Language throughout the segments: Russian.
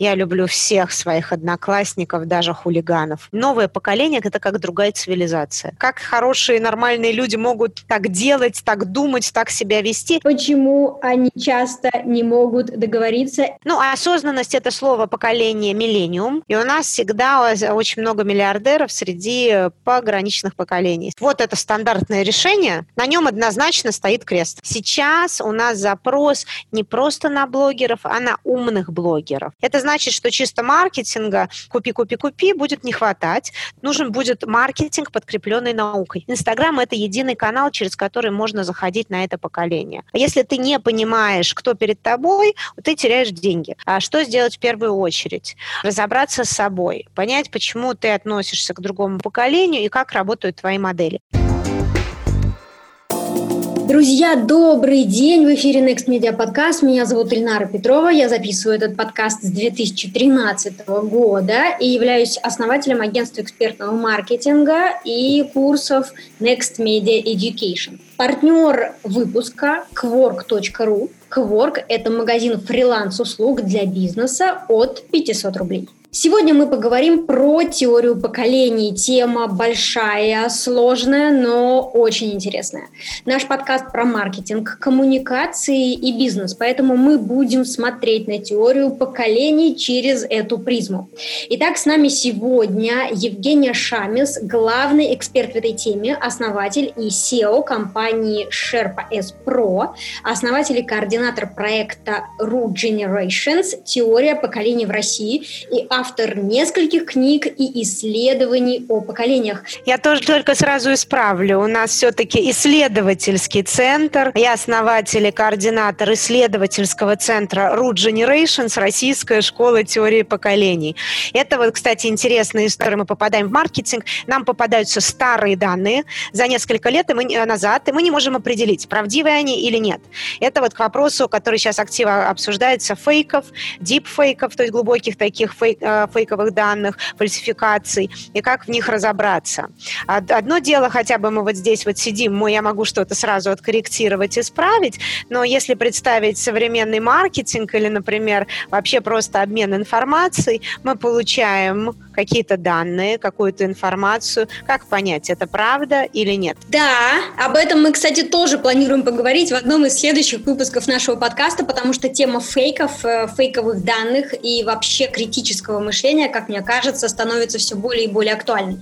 Я люблю всех своих одноклассников, даже хулиганов. Новое поколение – это как другая цивилизация. Как хорошие, нормальные люди могут так делать, так думать, так себя вести. Почему они часто не могут договориться? Ну, осознанность – это слово поколения миллениум. И у нас всегда очень много миллиардеров среди пограничных поколений. Вот это стандартное решение. На нем однозначно стоит крест. Сейчас у нас запрос не просто на блогеров, а на умных блогеров. Это значит, что чисто маркетинга купи, купи, купи будет не хватать. Нужен будет маркетинг, подкрепленный наукой. Инстаграм – это единый канал, через который можно заходить на это поколение. Если ты не понимаешь, кто перед тобой, ты теряешь деньги. А что сделать в первую очередь? Разобраться с собой, понять, почему ты относишься к другому поколению и как работают твои модели. Друзья, добрый день! В эфире Next Media Podcast. Меня зовут Ильнара Петрова. Я записываю этот подкаст с 2013 года и являюсь основателем агентства экспертного маркетинга и курсов Next Media Education. Партнер выпуска Quark.ru. Quark – это магазин фриланс-услуг для бизнеса от 500 рублей. Сегодня мы поговорим про теорию поколений. Тема большая, сложная, но очень интересная. Наш подкаст про маркетинг, коммуникации и бизнес, поэтому мы будем смотреть на теорию поколений через эту призму. Итак, с нами сегодня Евгения Шамис, главный эксперт в этой теме, основатель и SEO компании Sherpa S Pro, основатель и координатор проекта Root Generations «Теория поколений в России» и автор нескольких книг и исследований о поколениях. Я тоже только сразу исправлю. У нас все-таки исследовательский центр. Я основатель и координатор исследовательского центра Root Generations, Российская школа теории поколений. Это вот, кстати, интересная история. Мы попадаем в маркетинг, нам попадаются старые данные за несколько лет и мы, назад, и мы не можем определить, правдивые они или нет. Это вот к вопросу, который сейчас активно обсуждается, фейков, дипфейков, то есть глубоких таких фейк, фейковых данных, фальсификаций, и как в них разобраться. Одно дело, хотя бы мы вот здесь вот сидим, мы, я могу что-то сразу откорректировать, исправить, но если представить современный маркетинг или, например, вообще просто обмен информацией, мы получаем какие-то данные, какую-то информацию. Как понять, это правда или нет? Да, об этом мы, кстати, тоже планируем поговорить в одном из следующих выпусков нашего подкаста, потому что тема фейков, э, фейковых данных и вообще критического мышления, как мне кажется, становится все более и более актуальной.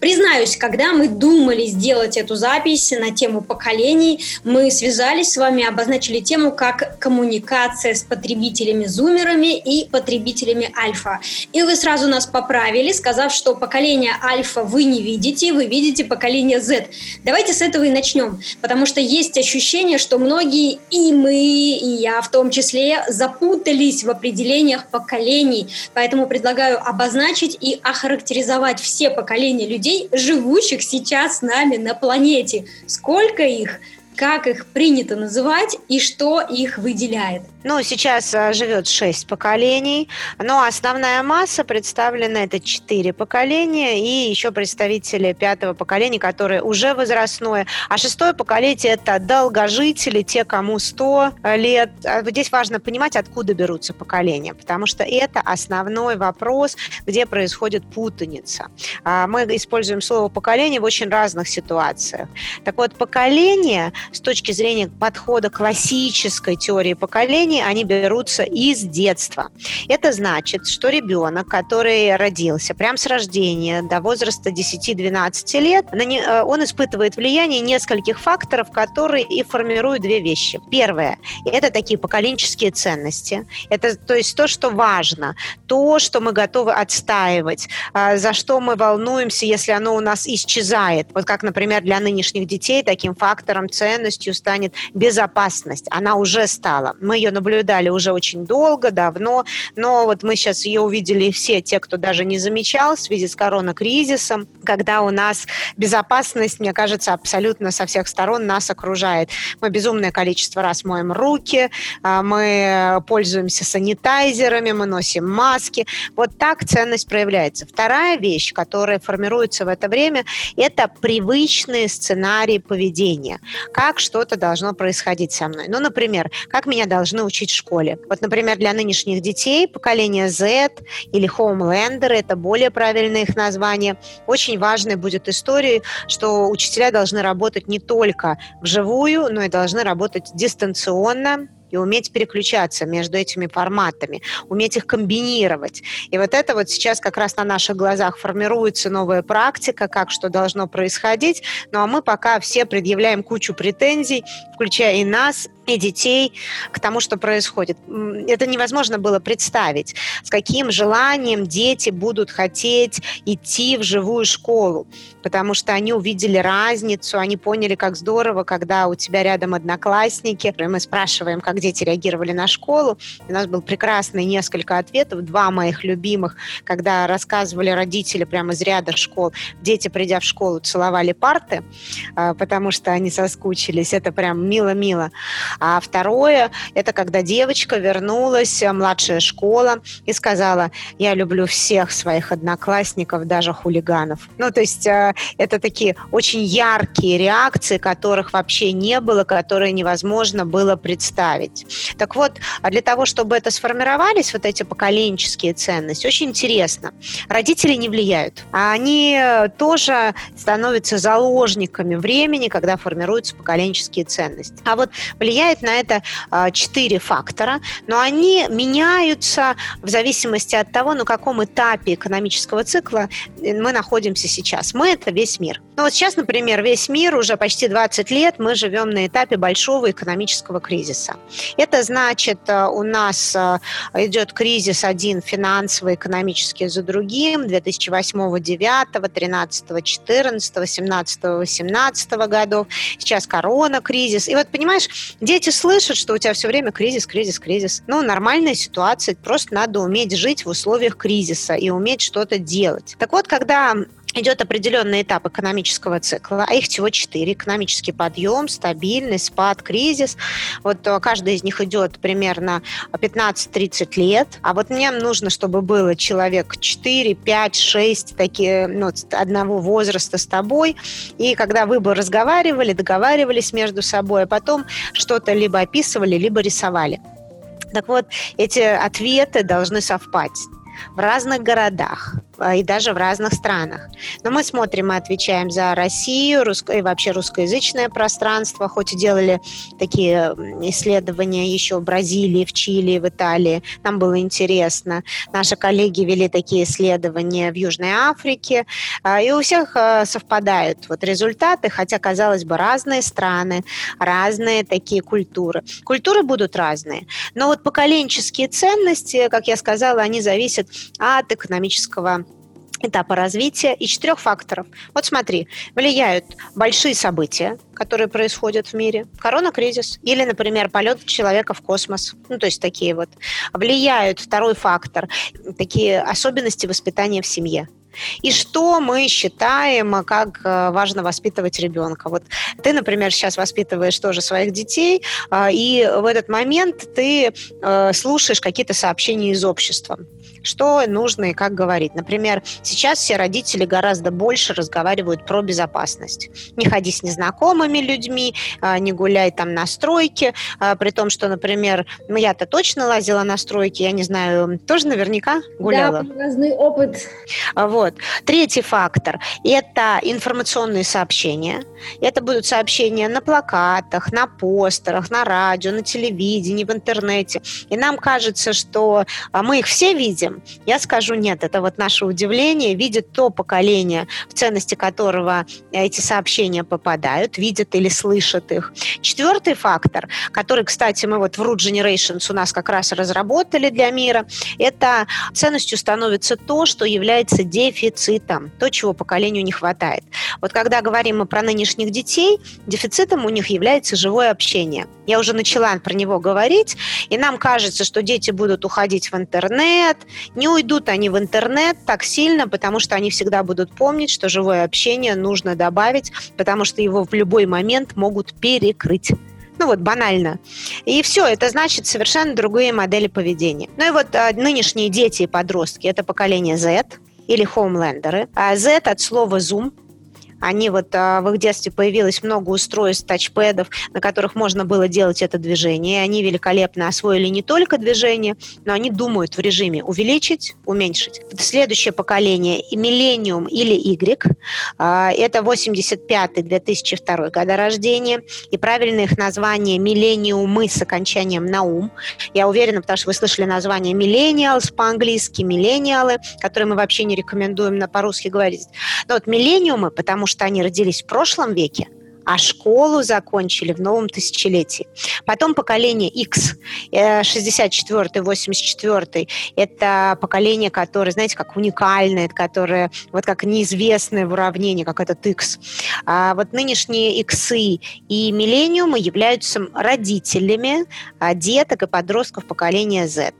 Признаюсь, когда мы думали сделать эту запись на тему поколений, мы связались с вами, обозначили тему как коммуникация с потребителями-зумерами и потребителями альфа. И вы сразу нас поправили поправили, сказав, что поколение альфа вы не видите, вы видите поколение Z. Давайте с этого и начнем, потому что есть ощущение, что многие, и мы, и я в том числе, запутались в определениях поколений. Поэтому предлагаю обозначить и охарактеризовать все поколения людей, живущих сейчас с нами на планете. Сколько их? Как их принято называть и что их выделяет. Ну, сейчас а, живет шесть поколений, но основная масса представлена это четыре поколения и еще представители пятого поколения, которое уже возрастное. А шестое поколение – это долгожители, те, кому 100 лет. А здесь важно понимать, откуда берутся поколения, потому что это основной вопрос, где происходит путаница. А, мы используем слово «поколение» в очень разных ситуациях. Так вот, поколение с точки зрения подхода классической теории поколений, они берутся из детства. Это значит, что ребенок, который родился прямо с рождения до возраста 10-12 лет, э, он испытывает влияние нескольких факторов, которые и формируют две вещи. Первое – это такие поколенческие ценности. Это то есть то, что важно, то, что мы готовы отстаивать, а, за что мы волнуемся, если оно у нас исчезает. Вот как, например, для нынешних детей таким фактором ценности ценностью станет безопасность. Она уже стала. Мы ее наблюдали уже очень долго, давно, но вот мы сейчас ее увидели все те, кто даже не замечал в связи с коронакризисом, когда у нас безопасность, мне кажется, абсолютно со всех сторон нас окружает. Мы безумное количество раз моем руки, а, мы пользуемся санитайзерами, мы носим маски. Вот так ценность проявляется. Вторая вещь, которая формируется в это время, это привычные сценарии поведения. Как что-то должно происходить со мной. Ну, например, как меня должны учить в школе. Вот, например, для нынешних детей поколение Z или Homelander, это более правильное их название, очень важной будет история, что учителя должны работать не только вживую, но и должны работать дистанционно, и уметь переключаться между этими форматами, уметь их комбинировать. И вот это вот сейчас как раз на наших глазах формируется новая практика, как что должно происходить. Ну а мы пока все предъявляем кучу претензий, включая и нас, и детей к тому, что происходит. Это невозможно было представить, с каким желанием дети будут хотеть идти в живую школу, потому что они увидели разницу, они поняли, как здорово, когда у тебя рядом одноклассники. И мы спрашиваем, как дети реагировали на школу. У нас был прекрасный несколько ответов, два моих любимых, когда рассказывали родители прямо из ряда школ. Дети, придя в школу, целовали парты, а, потому что они соскучились. Это прям мило-мило. А второе, это когда девочка вернулась, э, младшая школа, и сказала, я люблю всех своих одноклассников, даже хулиганов. Ну, то есть э, это такие очень яркие реакции, которых вообще не было, которые невозможно было представить. Так вот, а для того, чтобы это сформировались, вот эти поколенческие ценности, очень интересно. Родители не влияют. Они тоже становятся заложниками времени, когда формируются поколенческие ценности. А вот влияет влияет на это а, четыре фактора, но они меняются в зависимости от того, на каком этапе экономического цикла э, мы находимся сейчас. Мы – это весь мир. Ну вот сейчас, например, весь мир, уже почти 20 лет мы живем на этапе большого экономического кризиса. Это значит, э, у нас э, идет кризис один финансовый, экономический за другим, 2008, 2009, 13, 14, 17, 18 годов. Сейчас корона, кризис. И вот, понимаешь, дети слышат, что у тебя все время кризис, кризис, кризис. Ну, нормальная ситуация, просто надо уметь жить в условиях кризиса и уметь что-то делать. Так вот, когда идет определенный этап экономического цикла, а их всего четыре. Экономический подъем, стабильный, спад, кризис. Вот э, каждый из них идет примерно 15-30 лет. А вот мне нужно, чтобы было человек 4, 5, 6 такие, ну, одного возраста с тобой. И когда вы бы разговаривали, договаривались между собой, а потом что-то либо описывали, либо рисовали. Так вот, эти ответы должны совпать в разных городах, и даже в разных странах. Но мы смотрим и отвечаем за Россию русско- и вообще русскоязычное пространство, хоть и делали такие исследования еще в Бразилии, в Чили, в Италии. Нам было интересно. Наши коллеги вели такие исследования в Южной Африке, а, и у всех а, совпадают вот результаты, хотя, казалось бы, разные страны, разные такие культуры. Культуры будут разные, но вот поколенческие ценности, как я сказала, они зависят от экономического этапа развития и четырех факторов. Вот смотри, влияют большие события, которые происходят в мире, корона-кризис или, например, полет человека в космос, ну, то есть такие вот. Влияют второй фактор, такие особенности воспитания в семье. И что мы считаем, как э, важно воспитывать ребенка. Вот ты, например, сейчас воспитываешь тоже своих детей, а, и в этот момент ты э, слушаешь какие-то сообщения из общества что нужно и как говорить. Например, сейчас все родители гораздо больше разговаривают про безопасность. Не ходи с незнакомыми людьми, а, не гуляй там на стройке, а, при том, что, например, ну, я-то точно лазила на стройке, я не знаю, тоже наверняка гуляла. Да, разный опыт. А, вот. Третий фактор – это информационные сообщения. Это будут сообщения на плакатах, на постерах, на радио, на телевидении, в интернете. И нам кажется, что мы их все видим, видим? Я скажу нет, это вот наше удивление, видит то поколение, в ценности которого эти сообщения попадают, видят или слышат их. Четвертый фактор, который, кстати, мы вот в Root Generations у нас как раз разработали для мира, это ценностью становится то, что является дефицитом, то, чего поколению не хватает. Вот когда говорим мы про нынешних детей, дефицитом у них является живое общение. Я уже начала про него говорить, и нам кажется, что дети будут уходить в интернет, не уйдут они в интернет так сильно, потому что они всегда будут помнить, что живое общение нужно добавить, потому что его в любой момент могут перекрыть. Ну вот банально. И все, это значит совершенно другие модели поведения. Ну и вот а, нынешние дети и подростки, это поколение Z или хоумлендеры. А Z от слова Zoom, Они вот а, в их детстве появилось много устройств, тачпэдов, на которых можно было делать это движение. И они великолепно освоили не только движение, но они думают в режиме увеличить, уменьшить. Следующее поколение – миллениум или Y. А, это 85-2002 года рождения. И правильное их название – миллениумы с окончанием на ум. Я уверена, потому что вы слышали название millennials по-английски, миллениалы, которые мы вообще не рекомендуем на по-русски говорить. Но вот миллениумы, потому что они родились в прошлом веке, а школу закончили в новом тысячелетии. Потом поколение X, 64-й, 84-й, это поколение, которое, знаете, как уникальное, которое вот как неизвестное в уравнении, как этот X. А вот нынешние иксы и миллениумы являются родителями а, деток и подростков поколения Z.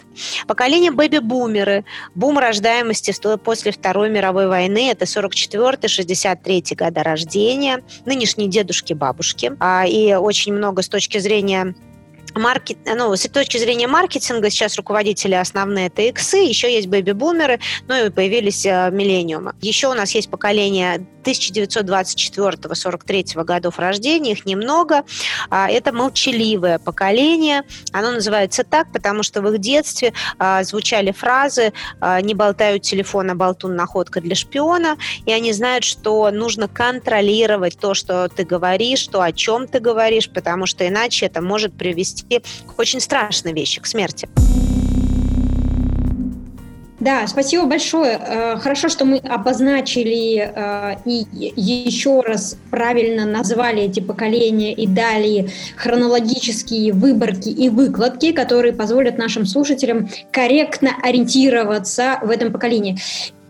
Поколение бэби-бумеры, бум рождаемости после Второй мировой войны, это 44-63 года рождения. Нынешние дедушки, бабушки. А, и очень много с точки зрения маркет, ну, с точки зрения маркетинга сейчас руководители основные это иксы, еще есть бэби-бумеры, ну и появились э, миллениумы. Еще у нас есть поколение 1924-43 годов рождения, их немного. А, это молчаливое поколение. Оно называется так, потому что в их детстве а, звучали фразы а, «не болтают телефон, а болтун находка для шпиона», и они знают, что нужно контролировать то, что ты говоришь, то, о чем ты говоришь, потому что иначе это может привести к очень страшной вещи, к смерти. Да, спасибо большое. Э, хорошо, что мы обозначили э, и еще раз правильно назвали эти поколения и дали хронологические выборки и выкладки, которые позволят нашим слушателям корректно ориентироваться в этом поколении.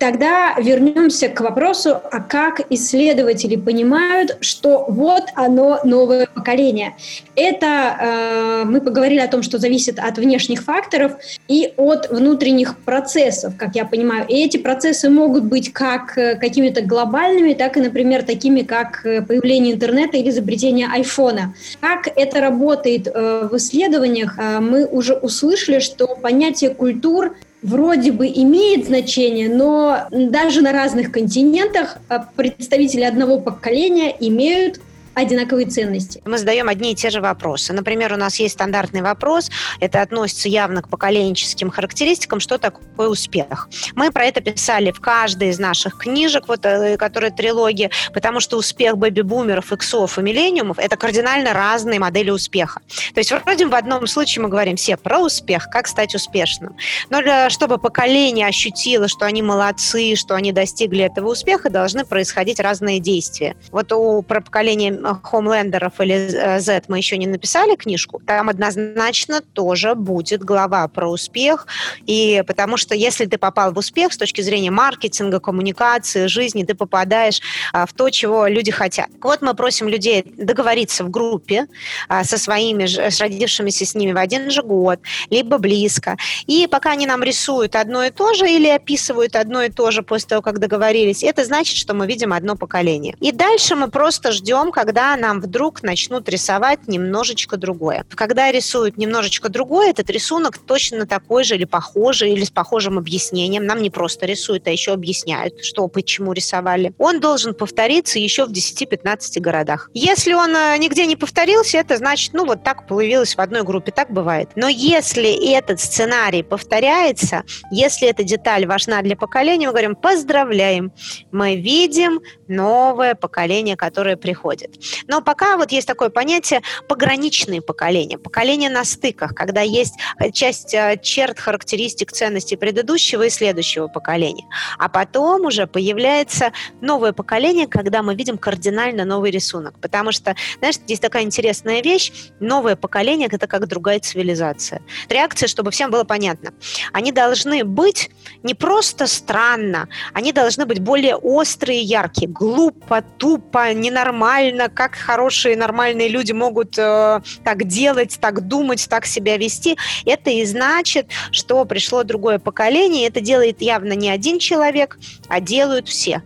Тогда вернемся к вопросу, а как исследователи понимают, что вот оно новое поколение. Это э, мы поговорили о том, что зависит от внешних факторов и от внутренних процессов, как я понимаю. И эти процессы могут быть как э, какими-то глобальными, так и, например, такими, как э, появление интернета или изобретение айфона. Как это работает э, в исследованиях, э, мы уже услышали, что понятие культур вроде бы имеет значение, но даже на разных континентах а, представители одного поколения имеют одинаковые ценности. Мы задаем одни и те же вопросы. Например, у нас есть стандартный вопрос, это относится явно к поколенческим характеристикам, что такое успех. Мы про это писали в каждой из наших книжек, вот, э, которые трилогия, потому что успех бэби-бумеров, иксов и миллениумов – это кардинально разные модели успеха. То есть вроде в одном случае мы говорим все про успех, как стать успешным. Но для, чтобы поколение ощутило, что они молодцы, что они достигли этого успеха, должны происходить разные действия. Вот у про поколение Хомлендеров или Z мы еще не написали книжку, там однозначно тоже будет глава про успех. И потому что если ты попал в успех с точки зрения маркетинга, коммуникации, жизни, ты попадаешь а, в то, чего люди хотят. Вот мы просим людей договориться в группе а, со своими, с родившимися с ними в один же год, либо близко. И пока они нам рисуют одно и то же или описывают одно и то же после того, как договорились, это значит, что мы видим одно поколение. И дальше мы просто ждем, когда когда нам вдруг начнут рисовать немножечко другое. Когда рисуют немножечко другое, этот рисунок точно такой же или похожий, или с похожим объяснением. Нам не просто рисуют, а еще объясняют, что, почему рисовали. Он должен повториться еще в 10-15 городах. Если он э, нигде не повторился, это значит, ну, вот так появилось в одной группе, так бывает. Но если этот сценарий повторяется, если эта деталь важна для поколения, мы говорим, поздравляем, мы видим новое поколение, которое приходит. Но пока вот есть такое понятие пограничные поколения, поколения на стыках, когда есть э, часть э, черт, характеристик, ценностей предыдущего и следующего поколения. А потом уже появляется новое поколение, когда мы видим кардинально новый рисунок. Потому что, знаешь, здесь такая интересная вещь. Новое поколение – это как другая цивилизация. Реакция, чтобы всем было понятно. Они должны быть не просто странно, они должны быть более острые, яркие, глупо, тупо, ненормально, как хорошие нормальные люди могут э, так делать, так думать, так себя вести, это и значит, что пришло другое поколение, это делает явно не один человек, а делают все.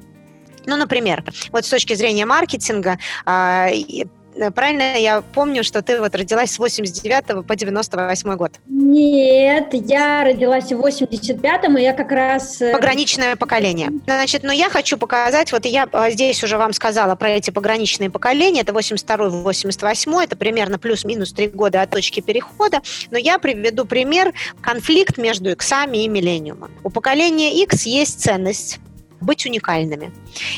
Ну, например, вот с точки зрения маркетинга, э, правильно я помню, что ты вот родилась с 89 по 98 год? Нет, я родилась в 85-м, и я как раз... Э, Пограничное поколение. Значит, но я хочу показать, вот я а, здесь уже вам сказала про эти пограничные поколения, это 82-88, это примерно плюс-минус 3 года от точки перехода, но я приведу пример конфликт между иксами и миллениумом. У поколения X есть ценность быть уникальными.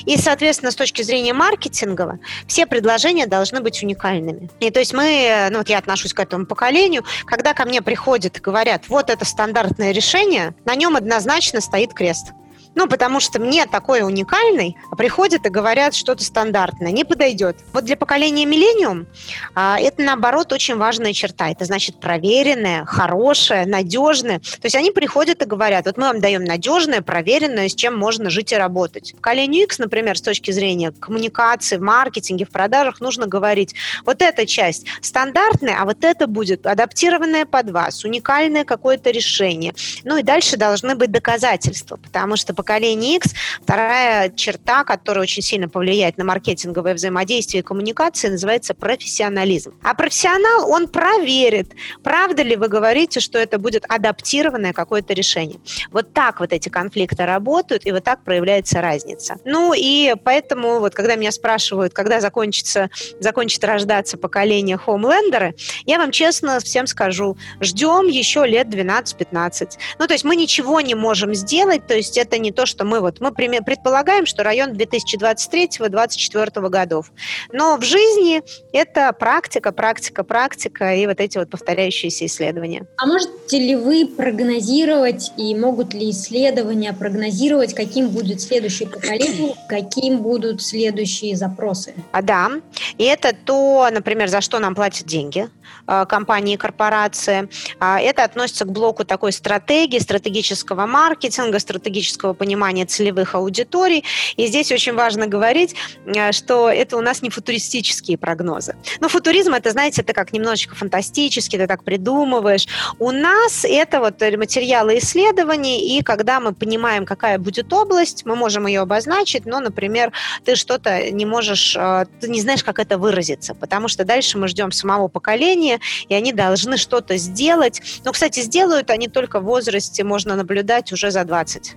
И, соответственно, с точки зрения маркетингового, все предложения должны быть уникальными. И то есть мы, ну вот я отношусь к этому поколению, когда ко мне приходят и говорят, вот это стандартное решение, на нем однозначно стоит крест. Ну, потому что мне такой уникальный, а приходят и говорят что-то стандартное, не подойдет. Вот для поколения миллениум а, это, наоборот, очень важная черта. Это значит проверенное, хорошее, надежное. То есть они приходят и говорят, вот мы вам даем надежное, проверенное, с чем можно жить и работать. Поколению X, например, с точки зрения коммуникации, в маркетинге, в продажах, нужно говорить, вот эта часть стандартная, а вот это будет адаптированное под вас, уникальное какое-то решение. Ну и дальше должны быть доказательства, потому что поколения X. Вторая черта, которая очень сильно повлияет на маркетинговое взаимодействие и коммуникации, называется профессионализм. А профессионал, он проверит, правда ли вы говорите, что это будет адаптированное какое-то решение. Вот так вот эти конфликты работают, и вот так проявляется разница. Ну и поэтому вот когда меня спрашивают, когда закончится, закончит рождаться поколение хоумлендеры, я вам честно всем скажу, ждем еще лет 12-15. Ну то есть мы ничего не можем сделать, то есть это не то, что мы вот, мы предполагаем, что район 2023-2024 годов. Но в жизни это практика, практика, практика и вот эти вот повторяющиеся исследования. А можете ли вы прогнозировать и могут ли исследования прогнозировать, каким будет следующее поколение, каким будут следующие запросы? А, да, и это то, например, за что нам платят деньги э, компании и корпорации. А, это относится к блоку такой стратегии, стратегического маркетинга, стратегического понимания целевых аудиторий. И здесь очень важно говорить, э, что это у нас не футуристические прогнозы. Ну, футуризм, это, знаете, это как немножечко фантастически, ты так придумываешь. У нас это вот материалы исследований, и когда мы понимаем, какая будет область, мы можем ее обозначить, но, например, ты что-то не можешь, э, ты не знаешь, как это выразиться, потому что дальше мы ждем самого поколения, и они должны что-то сделать. Но, кстати, сделают они только в возрасте, можно наблюдать уже за 20.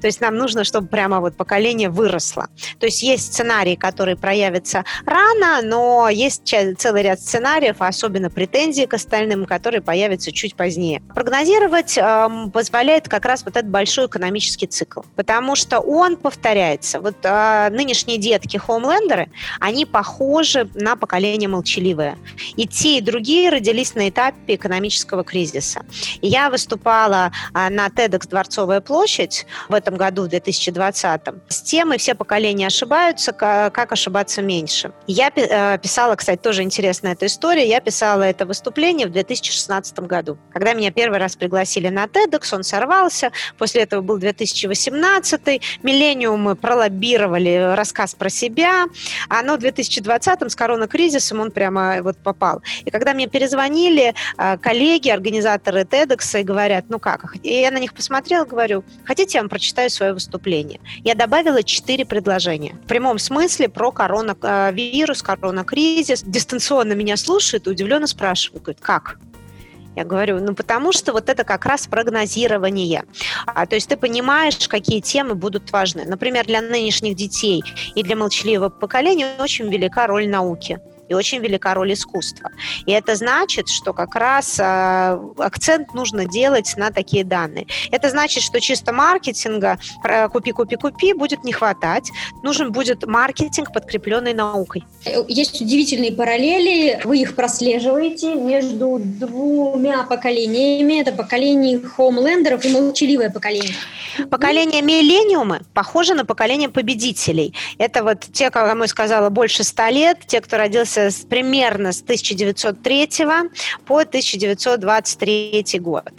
То есть нам нужно, чтобы прямо вот поколение выросло. То есть есть сценарии, которые проявятся рано, но есть целый ряд сценариев, особенно претензии к остальным, которые появятся чуть позднее. Прогнозировать э, позволяет как раз вот этот большой экономический цикл, потому что он повторяется. Вот э, нынешние детки, хоумлендеры, они похожи на поколение молчаливое. И те, и другие родились на этапе экономического кризиса. Я выступала э, на TEDx «Дворцовая площадь», в этом году, в 2020. С темой «Все поколения ошибаются. Как ошибаться меньше». Я э, писала, кстати, тоже интересная эта история, я писала это выступление в 2016 году. Когда меня первый раз пригласили на TEDx, он сорвался, после этого был 2018, миллениумы пролоббировали рассказ про себя, а но в 2020 с коронакризисом он прямо вот попал. И когда мне перезвонили э, коллеги, организаторы TEDx, и говорят, ну как? И я на них посмотрела, говорю, хотите, я вам прочитаю свое выступление. Я добавила четыре предложения. В прямом смысле про коронавирус, коронакризис. Дистанционно меня слушают удивленно спрашивают, говорят, как? Я говорю, ну потому что вот это как раз прогнозирование. А, то есть ты понимаешь, какие темы будут важны. Например, для нынешних детей и для молчаливого поколения очень велика роль науки и очень велика роль искусства. И это значит, что как раз э, акцент нужно делать на такие данные. Это значит, что чисто маркетинга купи, купи, купи будет не хватать. Нужен будет маркетинг, подкрепленный наукой. Есть удивительные параллели, вы их прослеживаете между двумя поколениями. Это поколение хоумлендеров и молчаливое поколение. Поколение миллениумы похоже на поколение победителей. Это вот те, кому я сказала, больше ста лет, те, кто родился с, примерно с 1903 по 1923 год.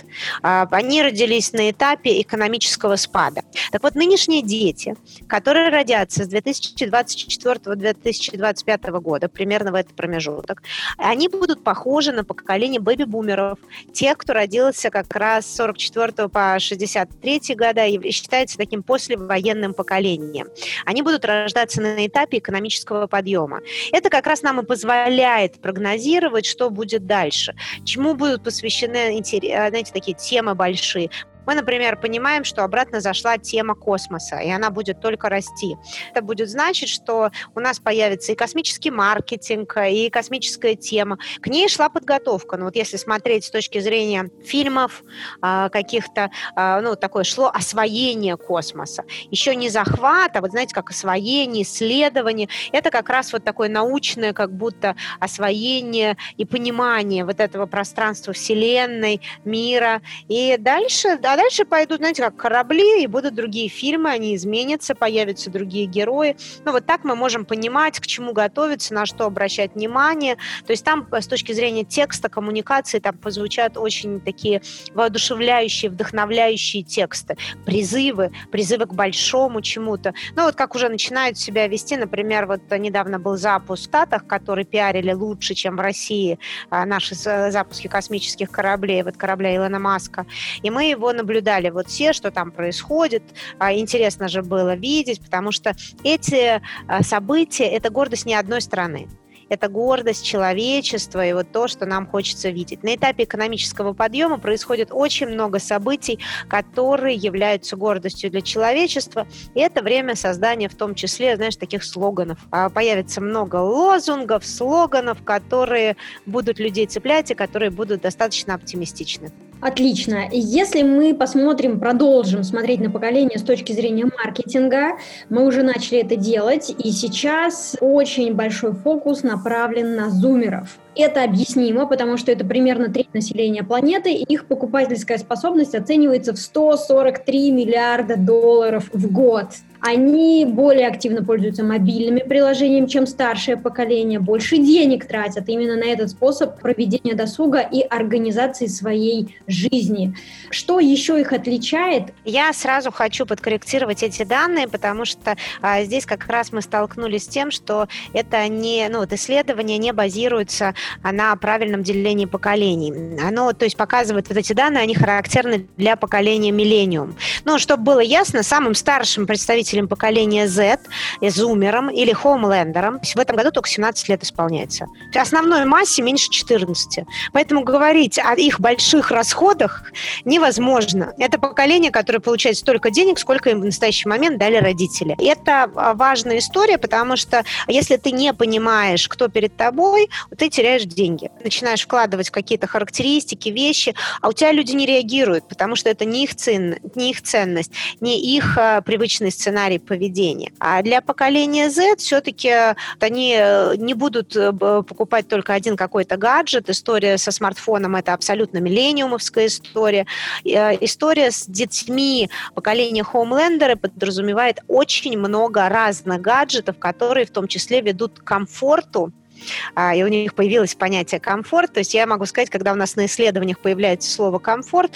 А, они родились на этапе экономического спада. Так вот, нынешние дети, которые родятся с 2024-2025 года, примерно в этот промежуток, они будут похожи на поколение бэби-бумеров, тех, кто родился как раз с 44 по 63 года и считается таким послевоенным поколением. Они будут рождаться на этапе экономического подъема. Это как раз нам и позволяет прогнозировать, что будет дальше, чему будут посвящены, знаете, такие темы большие. Мы, например, понимаем, что обратно зашла тема космоса, и она будет только расти. Это будет значить, что у нас появится и космический маркетинг, и космическая тема. К ней шла подготовка. Но вот если смотреть с точки зрения фильмов, а, каких-то, а, ну, такое шло освоение космоса. Еще не захват, а вот знаете, как освоение, исследование. Это как раз вот такое научное, как будто освоение и понимание вот этого пространства Вселенной, мира. И дальше, да, дальше пойдут, знаете, как корабли, и будут другие фильмы, они изменятся, появятся другие герои. Ну, вот так мы можем понимать, к чему готовиться, на что обращать внимание. То есть там с точки зрения текста, коммуникации, там позвучат очень такие воодушевляющие, вдохновляющие тексты, призывы, призывы к большому чему-то. Ну, вот как уже начинают себя вести, например, вот недавно был запуск в Штатах, который пиарили лучше, чем в России, а, наши запуски космических кораблей, вот корабля Илона Маска. И мы его наблюдали наблюдали вот все, что там происходит. А, интересно же было видеть, потому что эти а, события – это гордость не одной страны это гордость человечества и вот то, что нам хочется видеть. На этапе экономического подъема происходит очень много событий, которые являются гордостью для человечества, и это время создания в том числе, знаешь, таких слоганов. А, появится много лозунгов, слоганов, которые будут людей цеплять и которые будут достаточно оптимистичны. Отлично. Если мы посмотрим, продолжим смотреть на поколение с точки зрения маркетинга, мы уже начали это делать, и сейчас очень большой фокус направлен на зумеров. Это объяснимо, потому что это примерно треть населения планеты, и их покупательская способность оценивается в 143 миллиарда долларов в год. Они более активно пользуются мобильными приложениями, чем старшее поколение, больше денег тратят именно на этот способ проведения досуга и организации своей жизни. Что еще их отличает? Я сразу хочу подкорректировать эти данные, потому что а, здесь как раз мы столкнулись с тем, что это не, ну, вот исследование не базируется на правильном делении поколений. Оно, то есть, показывает вот эти данные, они характерны для поколения миллениум. Ну, чтобы было ясно, самым старшим представителем поколения Z, зумером или хоумлендером, в этом году только 17 лет исполняется. Основной массе меньше 14. Поэтому говорить о их больших расходах невозможно. Это поколение, которое получает столько денег, сколько им в настоящий момент дали родители. Это важная история, потому что если ты не понимаешь, кто перед тобой, ты теряешь теряешь деньги. Начинаешь вкладывать какие-то характеристики, вещи, а у тебя люди не реагируют, потому что это не их, цен, не их ценность, не их а, привычный сценарий поведения. А для поколения Z все-таки они э, не будут э, покупать только один какой-то гаджет. История со смартфоном – это абсолютно миллениумовская история. Э, история с детьми поколения Homelander подразумевает очень много разных гаджетов, которые в том числе ведут к комфорту и у них появилось понятие комфорт. То есть я могу сказать, когда у нас на исследованиях появляется слово комфорт,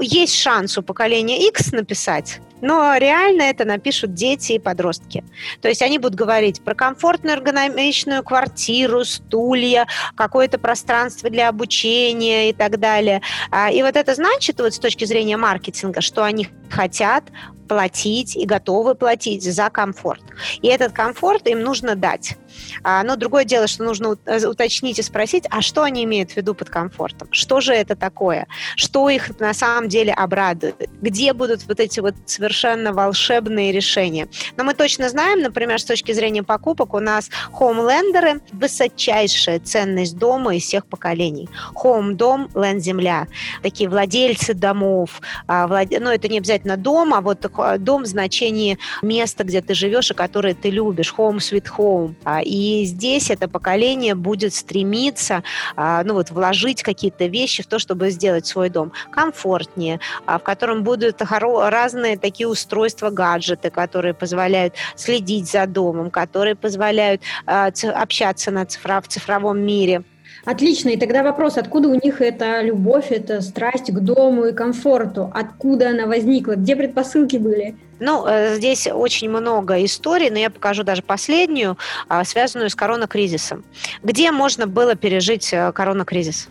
есть шанс у поколения X написать, но реально это напишут дети и подростки. То есть они будут говорить про комфортную эргономичную квартиру, стулья, какое-то пространство для обучения и так далее. А, и вот это значит, вот с точки зрения маркетинга, что они хотят платить и готовы платить за комфорт. И этот комфорт им нужно дать. А, но другое дело, что нужно э, уточнить и спросить, а что они имеют в виду под комфортом? Что же это такое? Что их на самом деле обрадует? Где будут вот эти вот совершенно волшебные решения? Но мы точно знаем, например, с точки зрения покупок, у нас хоумлендеры – высочайшая ценность дома из всех поколений. Home – дом, ленд – земля. Такие владельцы домов. А, ну, это не обязательно дом, а вот дом в значении места, где ты живешь и которое ты любишь. Home sweet home. И здесь это поколение будет стремиться а, ну вот, вложить какие-то вещи в то, чтобы сделать свой дом комфортнее, а, в котором будут разные такие устройства, гаджеты, которые позволяют следить за домом, которые позволяют а, общаться на цифра, в цифровом мире. Отлично. И тогда вопрос, откуда у них эта любовь, эта страсть к дому и комфорту? Откуда она возникла? Где предпосылки были? Ну, э, здесь очень много историй, но я покажу даже последнюю, а, связанную с коронакризисом. Где можно было пережить э, коронакризис?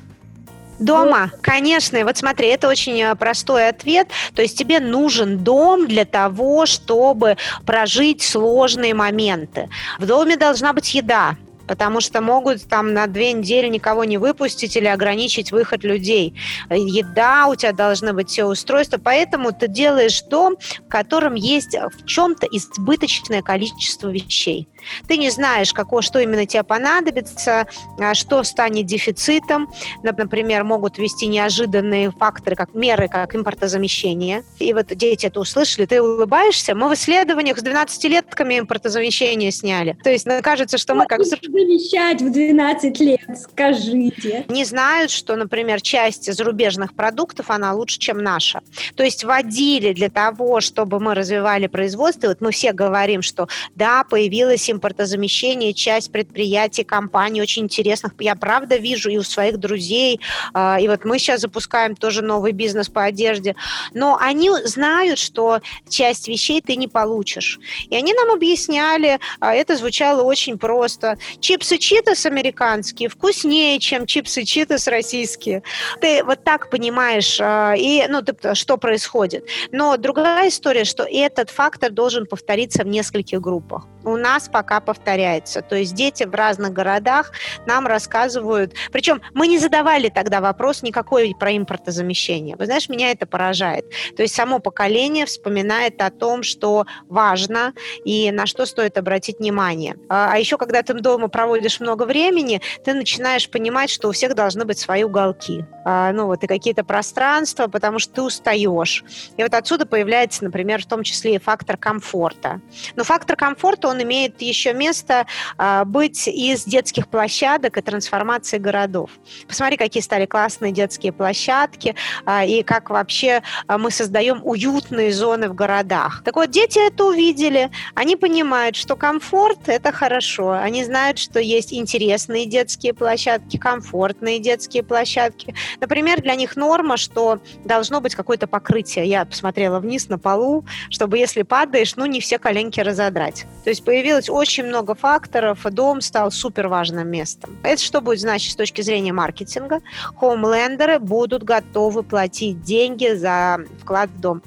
Дома, конечно. Вот смотри, это очень э, простой ответ. То есть тебе нужен дом для того, чтобы прожить сложные моменты. В доме должна быть еда, потому что могут там на две недели никого не выпустить или ограничить выход людей. Еда, у тебя должны быть все устройства, поэтому ты делаешь дом, в котором есть в чем-то избыточное количество вещей. Ты не знаешь, какое, что именно тебе понадобится, а, что станет дефицитом. Например, могут ввести неожиданные факторы, как меры, как импортозамещение. И вот дети это услышали, ты улыбаешься. Мы в исследованиях с 12-летками импортозамещение сняли. То есть, ну, кажется, что мы как... Замещать в 12 лет, скажите. Не знают, что, например, часть зарубежных продуктов, она лучше, чем наша. То есть вводили для того, чтобы мы развивали производство. И вот мы все говорим, что да, появилась импортозамещение, часть предприятий, компаний очень интересных. Я правда вижу и у своих друзей, а, и вот мы сейчас запускаем тоже новый бизнес по одежде. Но они знают, что часть вещей ты не получишь. И они нам объясняли, а, это звучало очень просто. Чипсы читос американские вкуснее, чем чипсы читос российские. Ты вот так понимаешь, а, и, ну, ты, что происходит. Но другая история, что этот фактор должен повториться в нескольких группах. У нас пока пока повторяется. То есть дети в разных городах нам рассказывают, причем мы не задавали тогда вопрос никакой про импортозамещение. Вы знаешь, меня это поражает. То есть само поколение вспоминает о том, что важно и на что стоит обратить внимание. А, а еще, когда ты дома проводишь много времени, ты начинаешь понимать, что у всех должны быть свои уголки. А, ну вот и какие-то пространства, потому что ты устаешь. И вот отсюда появляется, например, в том числе и фактор комфорта. Но фактор комфорта, он имеет еще место а, быть из детских площадок и трансформации городов. Посмотри, какие стали классные детские площадки а, и как вообще а, мы создаем уютные зоны в городах. Так вот, дети это увидели, они понимают, что комфорт – это хорошо, они знают, что есть интересные детские площадки, комфортные детские площадки. Например, для них норма, что должно быть какое-то покрытие. Я посмотрела вниз на полу, чтобы если падаешь, ну, не все коленки разодрать. То есть появилось очень много факторов, дом стал супер важным местом. Это что будет значить с точки зрения маркетинга? Хоумлендеры будут готовы платить деньги за вклад в дом.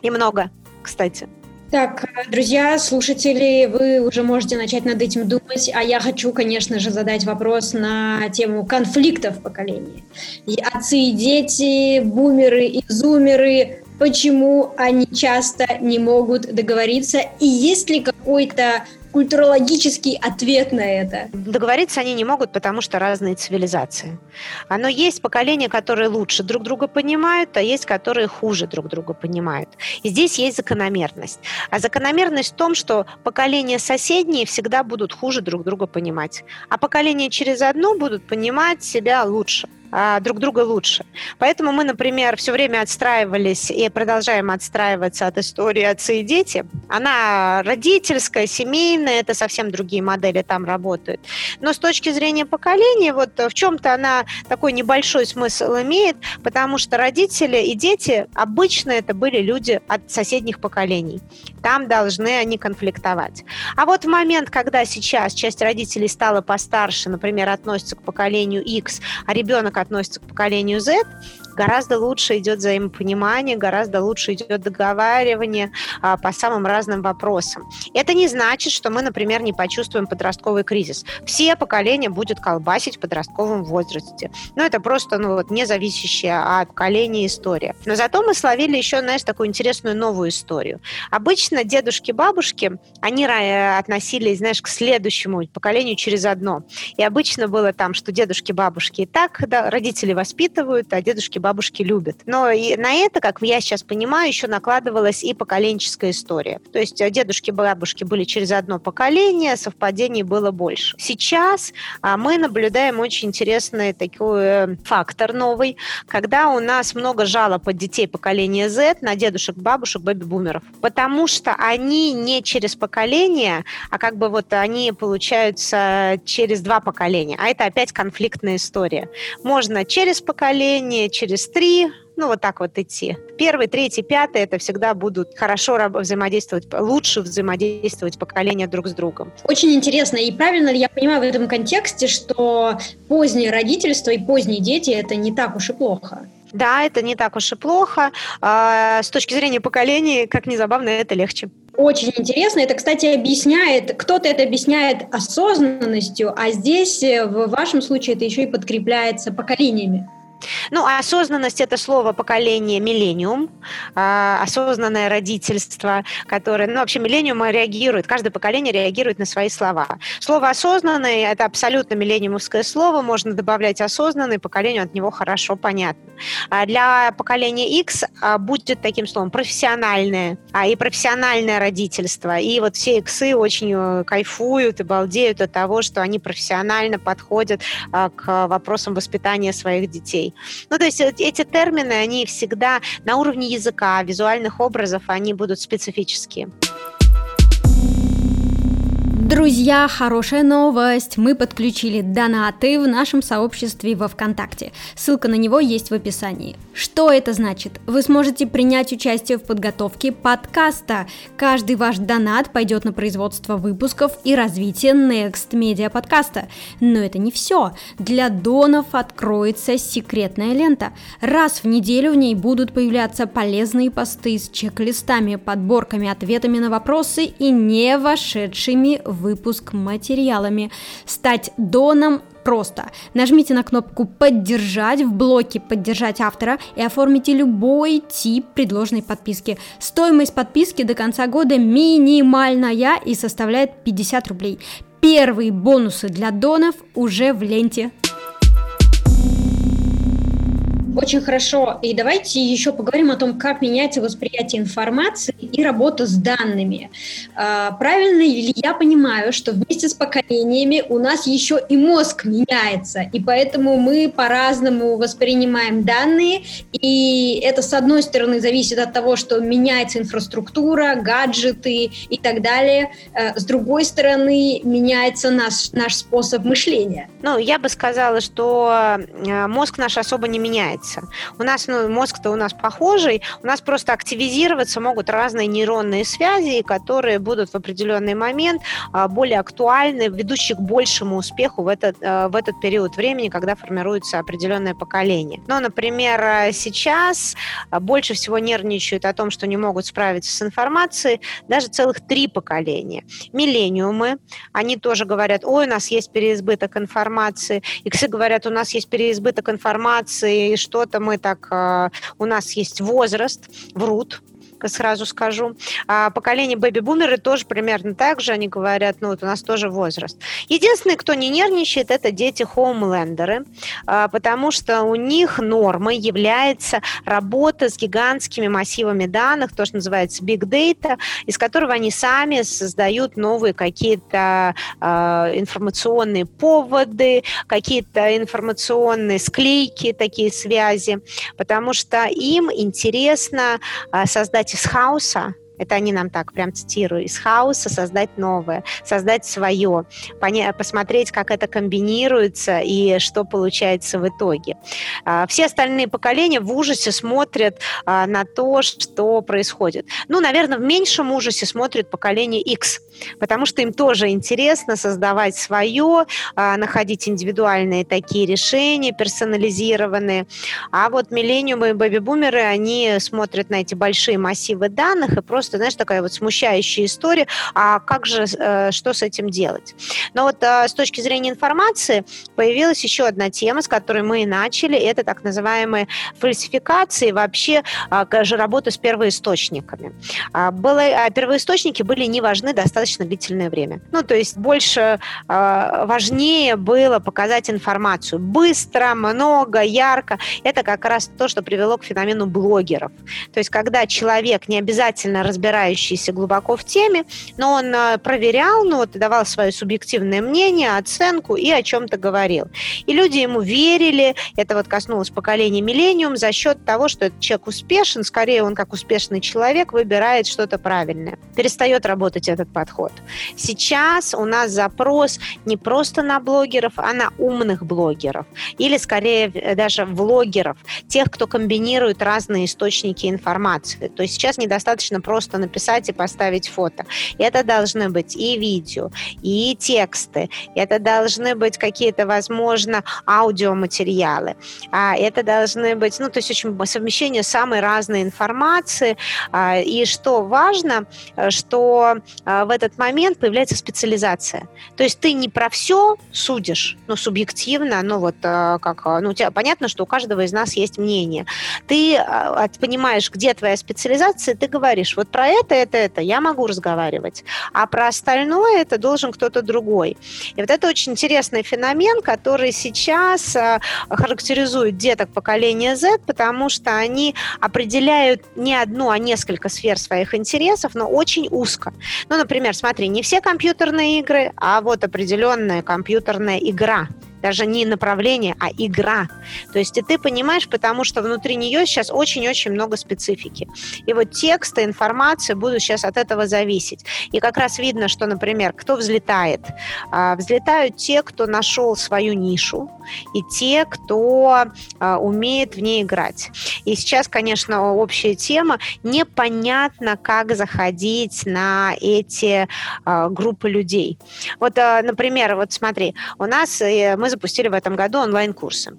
И много, кстати. Так, друзья, слушатели, вы уже можете начать над этим думать, а я хочу, конечно же, задать вопрос на тему конфликтов поколений. И отцы и дети, бумеры и зумеры, почему они часто не могут договориться, и есть ли какой-то культурологический ответ на это? Договориться они не могут, потому что разные цивилизации. Оно есть поколения, которые лучше друг друга понимают, а есть, которые хуже друг друга понимают. И здесь есть закономерность. А закономерность в том, что поколения соседние всегда будут хуже друг друга понимать, а поколения через одно будут понимать себя лучше друг друга лучше. Поэтому мы, например, все время отстраивались и продолжаем отстраиваться от истории отцы и дети. Она родительская, семейная, это совсем другие модели там работают. Но с точки зрения поколения, вот в чем-то она такой небольшой смысл имеет, потому что родители и дети обычно это были люди от соседних поколений. Там должны они конфликтовать. А вот в момент, когда сейчас часть родителей стала постарше, например, относится к поколению X, а ребенок относится к поколению Z, гораздо лучше идет взаимопонимание, гораздо лучше идет договаривание а, по самым разным вопросам. Это не значит, что мы, например, не почувствуем подростковый кризис. Все поколения будут колбасить в подростковом возрасте. Но это просто ну, вот, не зависящая от поколения история. Но зато мы словили еще, знаешь, такую интересную новую историю. Обычно дедушки, бабушки, они относились, знаешь, к следующему поколению через одно. И обычно было там, что дедушки, бабушки и так да, родители воспитывают, а дедушки, бабушки любят. Но и на это, как я сейчас понимаю, еще накладывалась и поколенческая история. То есть э, дедушки, бабушки были через одно поколение, совпадений было больше. Сейчас а, мы наблюдаем очень интересный такой э, фактор новый, когда у нас много жалоб от детей поколения Z на дедушек, бабушек, бэби-бумеров. Потому что они не через поколение, а как бы вот они получаются через два поколения. А это опять конфликтная история. Можно через поколение, через через три, ну, вот так вот идти. Первый, третий, пятый – это всегда будут хорошо взаимодействовать, лучше взаимодействовать поколения друг с другом. Очень интересно. И правильно ли я понимаю в этом контексте, что позднее родительство и поздние дети – это не так уж и плохо? Да, это не так уж и плохо. А, с точки зрения поколений, как ни забавно, это легче. очень интересно. Это, кстати, объясняет, кто-то это объясняет осознанностью, а здесь э, в вашем случае это еще и подкрепляется поколениями. Ну, осознанность – это слово поколения миллениум, а, осознанное родительство, которое, ну, вообще миллениум реагирует, каждое поколение реагирует на свои слова. Слово «осознанный» – это абсолютно миллениумовское слово, можно добавлять «осознанный», поколению от него хорошо понятно. А для поколения X а, будет таким словом профессиональное, а и профессиональное родительство. И вот все иксы очень э, кайфуют и балдеют от того, что они профессионально подходят к вопросам воспитания своих детей. Ну, то есть эти термины, они всегда на уровне языка, визуальных образов, они будут специфические. Друзья, хорошая новость! Мы подключили донаты в нашем сообществе во ВКонтакте. Ссылка на него есть в описании. Что это значит? Вы сможете принять участие в подготовке подкаста. Каждый ваш донат пойдет на производство выпусков и развитие Next Media подкаста. Но это не все. Для донов откроется секретная лента. Раз в неделю в ней будут появляться полезные посты с чек-листами, подборками, ответами на вопросы и не вошедшими в выпуск материалами. Стать доном просто. Нажмите на кнопку «Поддержать» в блоке «Поддержать автора» и оформите любой тип предложенной подписки. Стоимость подписки до конца года минимальная и составляет 50 рублей. Первые бонусы для донов уже в ленте. Очень хорошо. И давайте еще поговорим о том, как меняется восприятие информации и работа с данными. А, правильно ли я понимаю, что вместе с поколениями у нас еще и мозг меняется, и поэтому мы по-разному воспринимаем данные, и это, с одной стороны, зависит от того, что меняется инфраструктура, гаджеты и так далее. А, с другой стороны, меняется наш, наш способ мышления. Ну, я бы сказала, что а, мозг наш особо не меняется меняется. У нас, ну, мозг-то у нас похожий, у нас просто активизироваться могут разные нейронные связи, которые будут в определенный момент а, более актуальны, ведущие к большему успеху в этот, а, в этот период времени, когда формируется определенное поколение. Ну, например, сейчас больше всего нервничают о том, что не могут справиться с информацией даже целых три поколения. Миллениумы, они тоже говорят, ой, у нас есть переизбыток информации. Иксы говорят, у нас есть переизбыток информации, что что-то мы так... А, у нас есть возраст, врут, сразу скажу. А поколение бэби-бумеры тоже примерно так же, они говорят, ну вот у нас тоже возраст. Единственный, кто не нервничает, это дети хоумлендеры, а, потому что у них нормой является работа с гигантскими массивами данных, то, что называется big data, из которого они сами создают новые какие-то а, информационные поводы, какие-то информационные склейки, такие связи, потому что им интересно а, создать из хаоса это они нам так прям цитирую. Из хаоса создать новое, создать свое, поня- посмотреть, как это комбинируется и что получается в итоге. А, все остальные поколения в ужасе смотрят а, на то, что происходит. Ну, наверное, в меньшем ужасе смотрит поколение X, потому что им тоже интересно создавать свое, а, находить индивидуальные такие решения, персонализированные. А вот миллениумы и бэби-бумеры, они смотрят на эти большие массивы данных и просто просто, знаешь, такая вот смущающая история, а как же, э, что с этим делать? Но вот э, с точки зрения информации появилась еще одна тема, с которой мы и начали, это так называемые фальсификации, вообще э, же работа с первоисточниками. А, было, а первоисточники были не важны достаточно длительное время. Ну, то есть больше важнее было показать информацию быстро, много, ярко. Это как раз то, что привело к феномену блогеров. То есть когда человек не обязательно разбирающийся глубоко в теме, но он э, проверял, ну вот давал свое субъективное мнение, оценку и о чем-то говорил. И люди ему верили, это вот коснулось поколения миллениум, за счет того, что этот человек успешен, скорее он как успешный человек выбирает что-то правильное. Перестает работать этот подход. Сейчас у нас запрос не просто на блогеров, а на умных блогеров. Или скорее э, даже влогеров, тех, кто комбинирует разные источники информации. То есть сейчас недостаточно просто просто написать и поставить фото. Это должны быть и видео, и тексты, это должны быть какие-то, возможно, аудиоматериалы, а это должны быть, ну, то есть очень совмещение самой разной информации. А, и что важно, что а, в этот момент появляется специализация. То есть ты не про все судишь, ну, субъективно, ну, вот а, как, ну, у тебя понятно, что у каждого из нас есть мнение. Ты понимаешь, где твоя специализация, ты говоришь, вот про это, это, это я могу разговаривать, а про остальное это должен кто-то другой. И вот это очень интересный феномен, который сейчас характеризует деток поколения Z, потому что они определяют не одну, а несколько сфер своих интересов, но очень узко. Ну, например, смотри, не все компьютерные игры, а вот определенная компьютерная игра – даже не направление, а игра. То есть и ты понимаешь, потому что внутри нее сейчас очень-очень много специфики. И вот тексты, информация будут сейчас от этого зависеть. И как раз видно, что, например, кто взлетает? А, взлетают те, кто нашел свою нишу, и те, кто а, умеет в ней играть. И сейчас, конечно, общая тема. Непонятно, как заходить на эти а, группы людей. Вот, например, вот смотри, у нас э, мы мы запустили в этом году онлайн-курсы.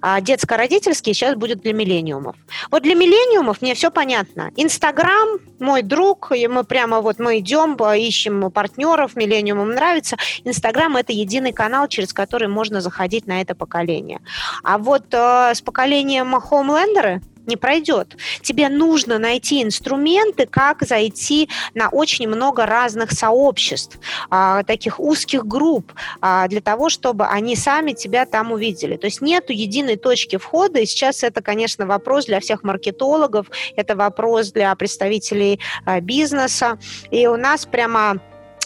А детско-родительские сейчас будет для миллениумов. Вот для миллениумов мне все понятно. Инстаграм, мой друг, и мы прямо вот мы идем, ищем партнеров, миллениумам нравится. Инстаграм – это единый канал, через который можно заходить на это поколение. А вот э, с поколением хоумлендеры – не пройдет. Тебе нужно найти инструменты, как зайти на очень много разных сообществ, а, таких узких групп, а, для того, чтобы они сами тебя там увидели. То есть нету единой точки входа, и сейчас это, конечно, вопрос для всех маркетологов, это вопрос для представителей а, бизнеса, и у нас прямо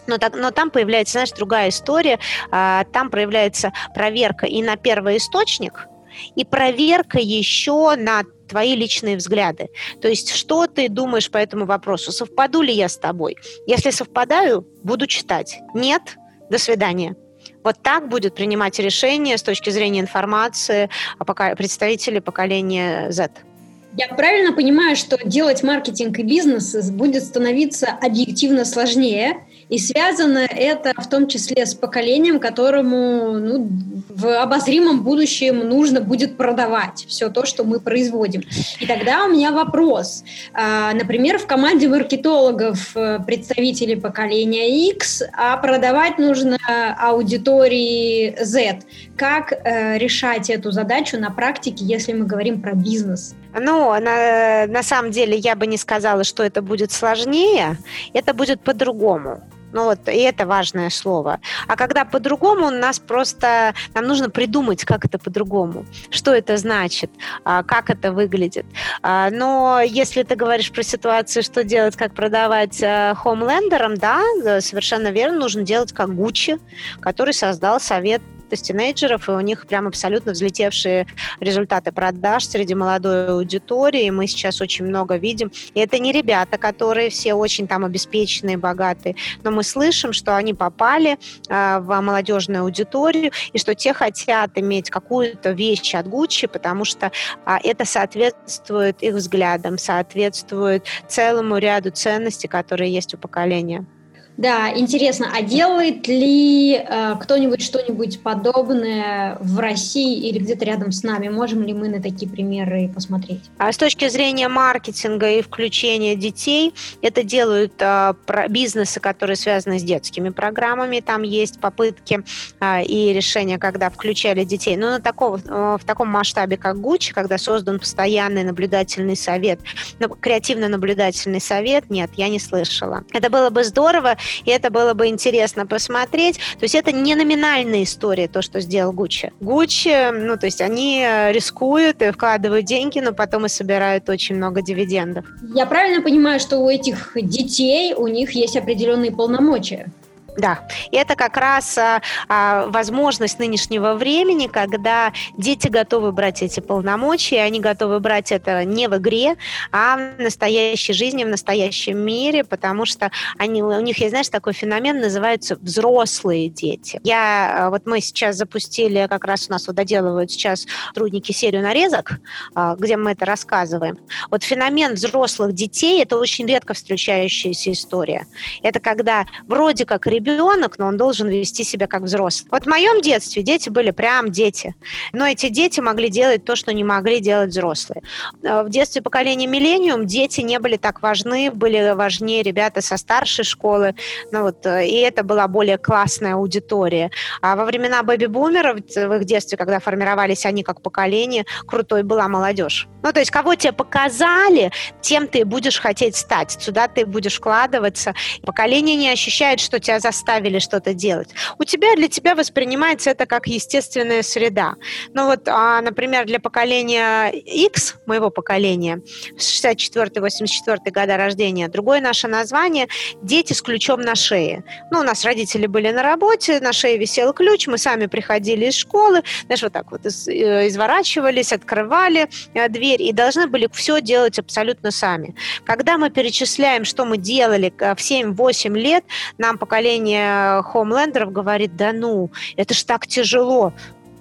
но, так, но там появляется, знаешь, другая история. Там проявляется проверка и на первый источник, и проверка еще на твои личные взгляды. То есть, что ты думаешь по этому вопросу? Совпаду ли я с тобой? Если совпадаю, буду читать. Нет? До свидания. Вот так будет принимать решение с точки зрения информации представители поколения Z. Я правильно понимаю, что делать маркетинг и бизнес будет становиться объективно сложнее, и связано это в том числе с поколением, которому ну, в обозримом будущем нужно будет продавать все то, что мы производим. И тогда у меня вопрос. А, например, в команде маркетологов э, представители поколения X, а продавать нужно аудитории Z. Как э, решать эту задачу на практике, если мы говорим про бизнес? Ну, на, на самом деле я бы не сказала, что это будет сложнее, это будет по-другому. Ну вот, и это важное слово. А когда по-другому, у нас просто, нам нужно придумать, как это по-другому, что это значит, а, как это выглядит. А, но если ты говоришь про ситуацию, что делать, как продавать а, хомлендерам, да, совершенно верно, нужно делать как Гуччи, который создал совет из тинейджеров, и у них прям абсолютно взлетевшие результаты продаж среди молодой аудитории. Мы сейчас очень много видим. И это не ребята, которые все очень там обеспеченные, богатые, но мы слышим, что они попали э, в молодежную аудиторию, и что те хотят иметь какую-то вещь от Гуччи, потому что э, это соответствует их взглядам, соответствует целому ряду ценностей, которые есть у поколения. Да, интересно, а делает ли э, кто-нибудь что-нибудь подобное в России или где-то рядом с нами? Можем ли мы на такие примеры посмотреть? А с точки зрения маркетинга и включения детей, это делают э, бизнесы, которые связаны с детскими программами. Там есть попытки э, и решения, когда включали детей. Но на такого, э, в таком масштабе, как Гуччи, когда создан постоянный наблюдательный совет, креативно-наблюдательный совет, нет, я не слышала. Это было бы здорово, и это было бы интересно посмотреть. То есть это не номинальная история, то, что сделал Гуччи. Гуччи, ну, то есть они э, рискуют и вкладывают деньги, но потом и собирают очень много дивидендов. Я правильно понимаю, что у этих детей, у них есть определенные полномочия? Да, и это как раз а, а, возможность нынешнего времени, когда дети готовы брать эти полномочия, они готовы брать это не в игре, а в настоящей жизни, в настоящем мире, потому что они, у них есть, знаешь, такой феномен, называется взрослые дети. Я, а, вот мы сейчас запустили, как раз у нас вот доделывают сейчас трудники серию нарезок, а, где мы это рассказываем. Вот феномен взрослых детей – это очень редко встречающаяся история. Это когда вроде как ребенок ребенок, но он должен вести себя как взрослый. Вот в моем детстве дети были прям дети. Но эти дети могли делать то, что не могли делать взрослые. Э, в детстве поколения миллениум дети не были так важны, были важнее ребята со старшей школы. Ну вот, э, и это была более классная аудитория. А во времена бэби-бумеров, в их детстве, когда формировались они как поколение, крутой была молодежь. Ну, то есть кого тебе показали, тем ты будешь хотеть стать. Сюда ты будешь вкладываться. Поколение не ощущает, что тебя заставили что-то делать. У тебя, для тебя воспринимается это как естественная среда. Ну вот, а, например, для поколения X, моего поколения, 64-84 года рождения, другое наше название – дети с ключом на шее. Ну, у нас родители были на работе, на шее висел ключ, мы сами приходили из школы, знаешь, вот так вот э, изворачивались, открывали э, дверь и должны были все делать абсолютно сами. Когда мы перечисляем, что мы делали в 7-8 лет, нам поколение поколение хомлендеров говорит, да ну, это ж так тяжело.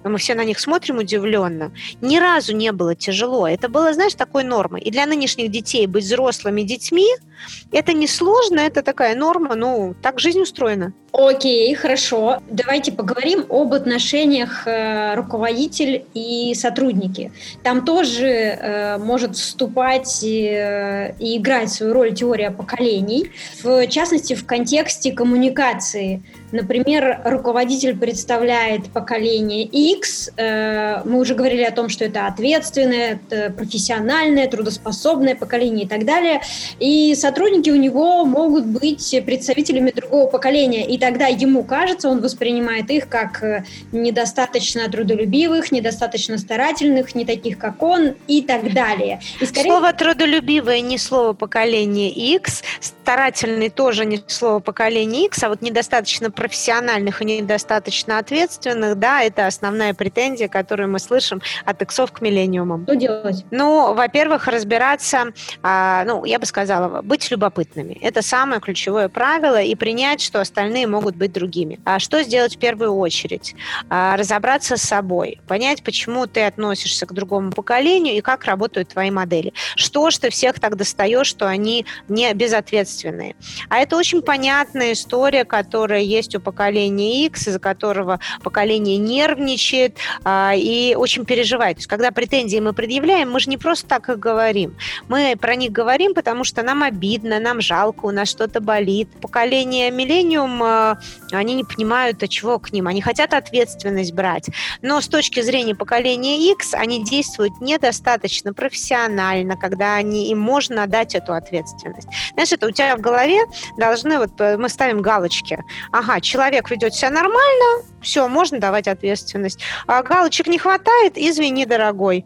Мы все на них смотрим удивленно. Ни разу не было тяжело. Это было, знаешь, такой нормой. И для нынешних детей быть взрослыми детьми – это не сложно, это такая норма, ну, так жизнь устроена. Окей, хорошо. Давайте поговорим об отношениях э, руководитель и сотрудники. Там тоже э, может вступать э, и играть свою роль теория поколений, в частности, в контексте коммуникации. Например, руководитель представляет поколение X. Э, мы уже говорили о том, что это ответственное, это профессиональное, трудоспособное поколение и так далее. И сотрудники у него могут быть представителями другого поколения. И тогда ему кажется, он воспринимает их как э, недостаточно трудолюбивых, недостаточно старательных, не таких, как он и так далее. И скорее... Слово трудолюбивое не слово поколения X, старательный тоже не слово поколения X, а вот недостаточно профессиональных и недостаточно ответственных, да, это основная претензия, которую мы слышим от иксов к миллениумам. Что делать? Ну, во-первых, разбираться, а, ну, я бы сказала, быть любопытными. Это самое ключевое правило, и принять, что остальные могут быть другими. А что сделать в первую очередь? А, разобраться с собой, понять, почему ты относишься к другому поколению и как работают твои модели. Что ж ты всех так достаешь, что они не безответственные. А это очень понятная история, которая есть у поколения X, из-за которого поколение нервничает а, и очень переживает. То есть, когда претензии мы предъявляем, мы же не просто так их говорим. Мы про них говорим, потому что нам обидно, нам жалко, у нас что-то болит. Поколение миллениум а, они не понимают, от чего к ним. Они хотят ответственность брать. Но с точки зрения поколения X они действуют недостаточно профессионально, когда они, им можно дать эту ответственность. Знаешь, это у тебя в голове должны, вот э, мы ставим галочки. Ага, человек ведет себя нормально, все, можно давать ответственность. А галочек не хватает, извини, дорогой.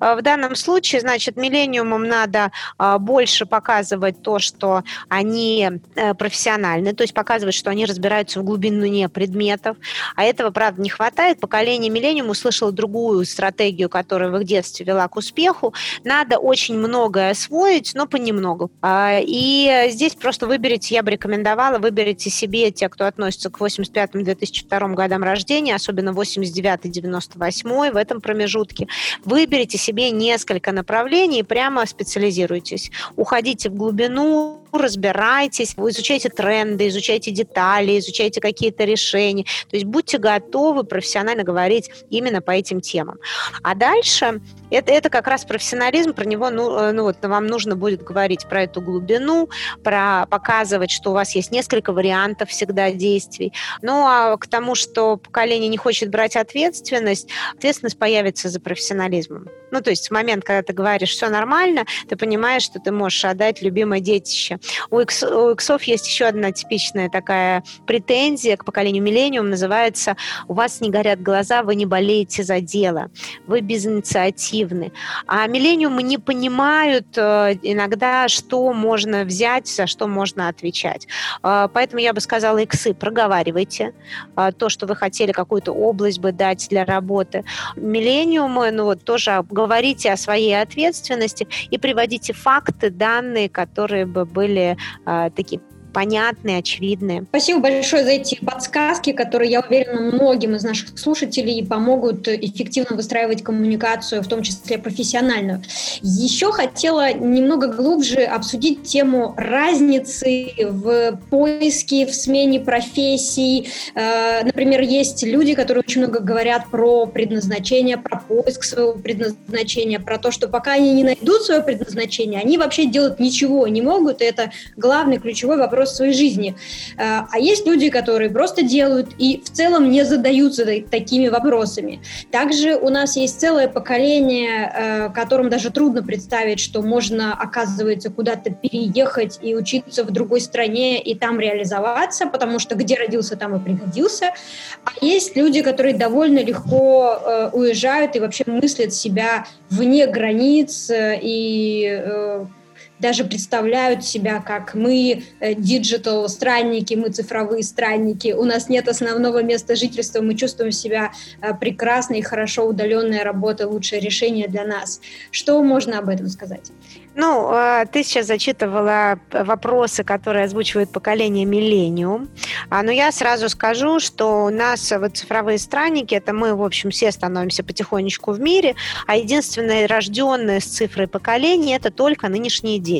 А в данном случае, значит, миллениумам надо а, больше показывать то, что они э, профессиональны, то есть показывать, что они разбираются в глубине предметов. А этого, правда, не хватает. Поколение миллениум услышало другую стратегию, которая в их детстве вела к успеху. Надо очень многое освоить, но понемногу. И здесь просто выберите, я бы рекомендовала, выберите себе те, кто относится к 85-2002 годам рождения, особенно 89-98 в этом промежутке, выберите себе несколько направлений и прямо специализируйтесь. Уходите в глубину, разбирайтесь, изучайте тренды, изучайте детали, изучайте какие-то решения. То есть будьте готовы профессионально говорить именно по этим темам. А дальше это, это как раз профессионализм, про него ну, э, ну, вот, вам нужно будет говорить про эту глубину, про показывать, что у вас есть несколько вариантов всегда действий. Ну а к тому, что поколение не хочет брать ответственность, ответственность появится за профессионализмом. Ну, то есть в момент, когда ты говоришь «все нормально», ты понимаешь, что ты можешь отдать любимое детище. У, икс, у иксов есть еще одна типичная такая претензия к поколению миллениум, называется «у вас не горят глаза, вы не болеете за дело, вы безинициативны». А миллениумы не понимают э, иногда, что можно взять, за что можно отвечать. Э, поэтому я бы сказала, иксы, проговаривайте э, то, что вы хотели, какую-то область бы дать для работы. Миллениумы, ну вот тоже говорите о своей ответственности и приводите факты, данные, которые бы были э, такие понятные, очевидные. Спасибо большое за эти подсказки, которые, я уверена, многим из наших слушателей помогут эффективно выстраивать коммуникацию, в том числе профессиональную. Еще хотела немного глубже обсудить тему разницы в поиске, в смене профессий. Э, например, есть люди, которые очень много говорят про предназначение, про поиск своего предназначения, про то, что пока они не найдут свое предназначение, они вообще делать ничего не могут. И это главный ключевой вопрос вопрос своей жизни. Э, а есть люди, которые просто делают и в целом не задаются такими вопросами. Также у нас есть целое поколение, э, которым даже трудно представить, что можно, оказывается, куда-то переехать и учиться в другой стране и там реализоваться, потому что где родился, там и пригодился. А есть люди, которые довольно легко э, уезжают и вообще мыслят себя вне границ и даже представляют себя как мы э, digital странники, мы цифровые странники, у нас нет основного места жительства, мы чувствуем себя э, прекрасно и хорошо, удаленная работа, лучшее решение для нас. Что можно об этом сказать? Ну, а, ты сейчас зачитывала вопросы, которые озвучивает поколение «Миллениум». А, но я сразу скажу, что у нас вот цифровые странники, это мы, в общем, все становимся потихонечку в мире, а единственное рожденное с цифрой поколение – это только нынешние дети.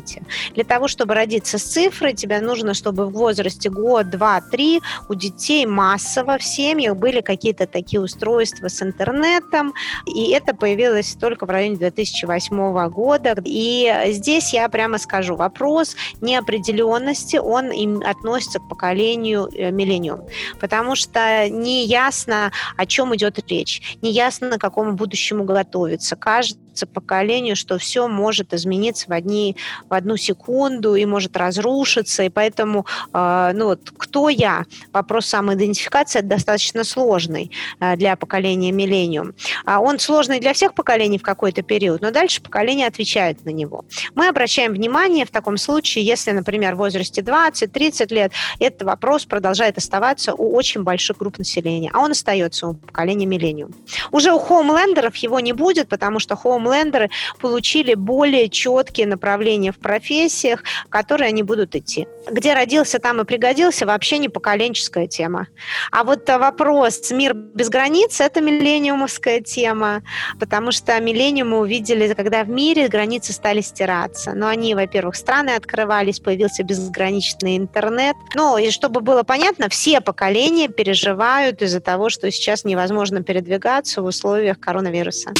Для того, чтобы родиться с цифрой, тебе нужно, чтобы в возрасте год, два, три у детей массово в семьях были какие-то такие устройства с интернетом, и это появилось только в районе 2008 года. И здесь я прямо скажу, вопрос неопределенности, он им относится к поколению э, миллениум, потому что не ясно, о чем идет речь, не ясно, к какому будущему готовиться. Каждый кажется поколению, что все может измениться в, одни, в одну секунду и может разрушиться, и поэтому, э, ну вот, кто я? Вопрос самоидентификации достаточно сложный э, для поколения миллениум. А он сложный для всех поколений в какой-то период, но дальше поколения отвечают на него. Мы обращаем внимание в таком случае, если, например, в возрасте 20-30 лет этот вопрос продолжает оставаться у очень больших групп населения, а он остается у поколения миллениум. Уже у хоумлендеров его не будет, потому что хоум хоумлендеры получили более четкие направления в профессиях, которые они будут идти. Где родился, там и пригодился, вообще не поколенческая тема. А вот вопрос «Мир без границ» — это миллениумовская тема, потому что миллениумы увидели, когда в мире границы стали стираться. Но они, во-первых, страны открывались, появился безграничный интернет. Ну, и чтобы было понятно, все поколения переживают из-за того, что сейчас невозможно передвигаться в условиях коронавируса.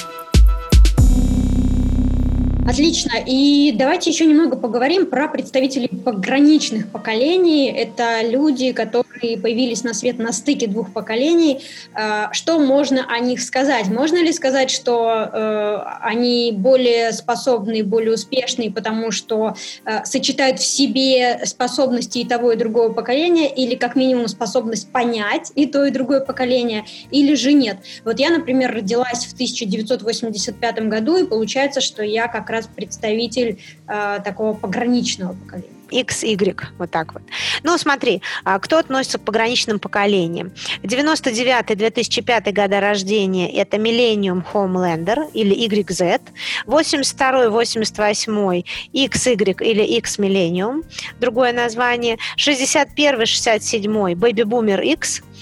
Отлично. И давайте еще немного поговорим про представителей пограничных поколений. Это люди, которые появились на свет на стыке двух поколений. А, что можно о них сказать? Можно ли сказать, что э, они более способные, более успешные, потому что э, сочетают в себе способности и того, и другого поколения, или как минимум способность понять и то, и другое поколение, или же нет? Вот я, например, родилась в 1985 году, и получается, что я как раз представитель э, такого пограничного поколения. X, Y, вот так вот. Ну, смотри, а, кто относится к пограничным поколениям? 99-2005 года рождения – это Millennium Homelander или YZ. 82-88 XY или X Millennium, другое название. 61-67 Baby Boomer X –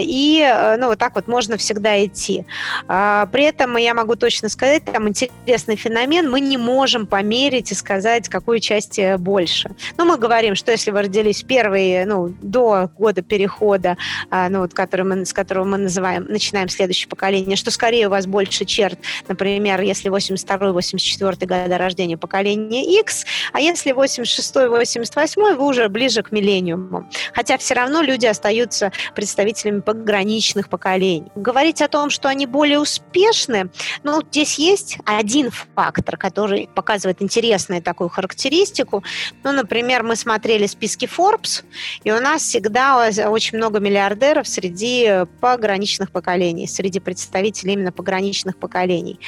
и, э, ну, вот так вот можно всегда идти. А, при этом я могу точно сказать, там интересный феномен, мы не можем померить и сказать, какую часть э, больше. Ну, мы говорим, что если вы родились первые, ну, до года перехода, а, ну, вот, который мы, с которого мы называем, начинаем следующее поколение, что скорее у вас больше черт, например, если 82-84 года рождения поколение X, а если 86-88, вы уже ближе к миллениуму. Хотя все равно люди остаются представителями пограничных поколений. Говорить о том, что они более успешны, ну, здесь есть один фактор, который показывает интересную такую характеристику. Ну, например, мы смотрели списки Forbes, и у нас всегда очень много миллиардеров среди пограничных поколений, среди представителей именно пограничных поколений.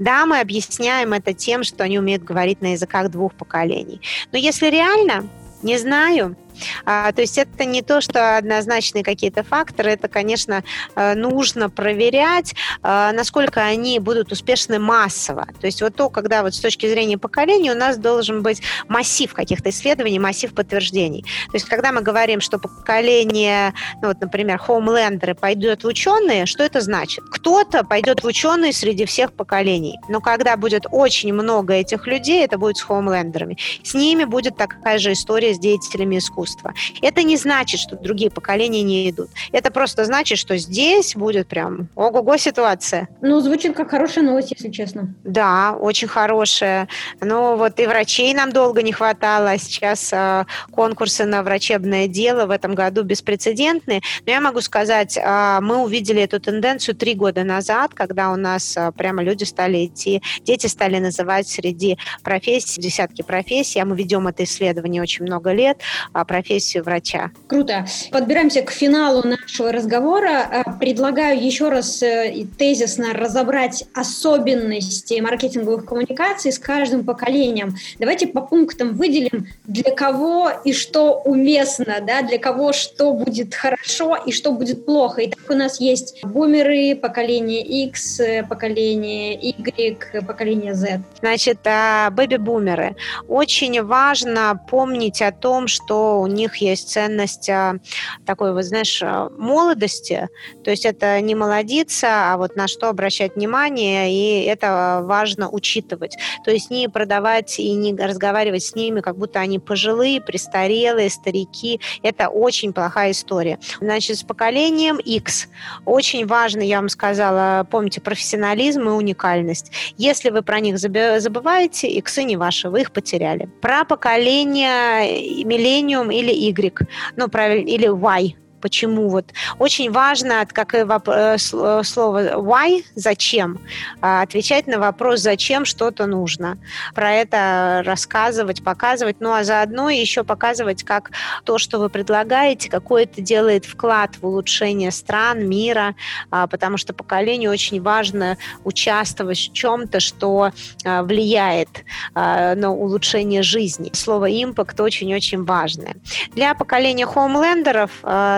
Да, мы объясняем это тем, что они умеют говорить на языках двух поколений. Но если реально, не знаю, а, то есть это не то, что однозначные какие-то факторы, это, конечно, э, нужно проверять, э, насколько они будут успешны массово. То есть вот то, когда вот с точки зрения поколения у нас должен быть массив каких-то исследований, массив подтверждений. То есть когда мы говорим, что поколение, ну вот, например, хоумлендеры пойдет в ученые, что это значит? Кто-то пойдет в ученые среди всех поколений, но когда будет очень много этих людей, это будет с хоумлендерами. С ними будет такая же история с деятелями искусства искусства. Это не значит, что другие поколения не идут. Это просто значит, что здесь будет прям ого-го ситуация. Ну, звучит как хорошая новость, если честно. Да, очень хорошая. Ну, вот и врачей нам долго не хватало, а сейчас э, конкурсы на врачебное дело в этом году беспрецедентные. Но я могу сказать, э, мы увидели эту тенденцию три года назад, когда у нас э, прямо люди стали идти, дети стали называть среди профессий, десятки профессий, а мы ведем это исследование очень много лет, а профессию врача. Круто. Подбираемся к финалу нашего разговора. Э, предлагаю еще раз э, тезисно разобрать особенности маркетинговых коммуникаций с каждым поколением. Давайте по пунктам выделим, для кого и что уместно, да, для кого что будет хорошо и что будет плохо. И так у нас есть бумеры, поколение X, поколение Y, поколение Z. Значит, а, бэби-бумеры. Очень важно помнить о том, что у них есть ценность а, такой, вот знаешь, а, молодости. То есть это не молодиться, а вот на что обращать внимание, и это важно учитывать. То есть не продавать и не разговаривать с ними, как будто они пожилые, престарелые, старики. Это очень плохая история. Значит, с поколением X очень важно, я вам сказала, помните, профессионализм и уникальность. Если вы про них забываете, иксы не ваши, вы их потеряли. Про поколение миллениум или Y, ну, правильно, или Y, почему вот. Очень важно, как и э, э, слово why, зачем, а, отвечать на вопрос, зачем что-то нужно. Про это рассказывать, показывать, ну а заодно еще показывать, как то, что вы предлагаете, какой это делает вклад в улучшение стран, мира, а, потому что поколению очень важно участвовать в чем-то, что а, влияет на улучшение жизни. Слово импакт очень-очень важное. Для поколения хоумлендеров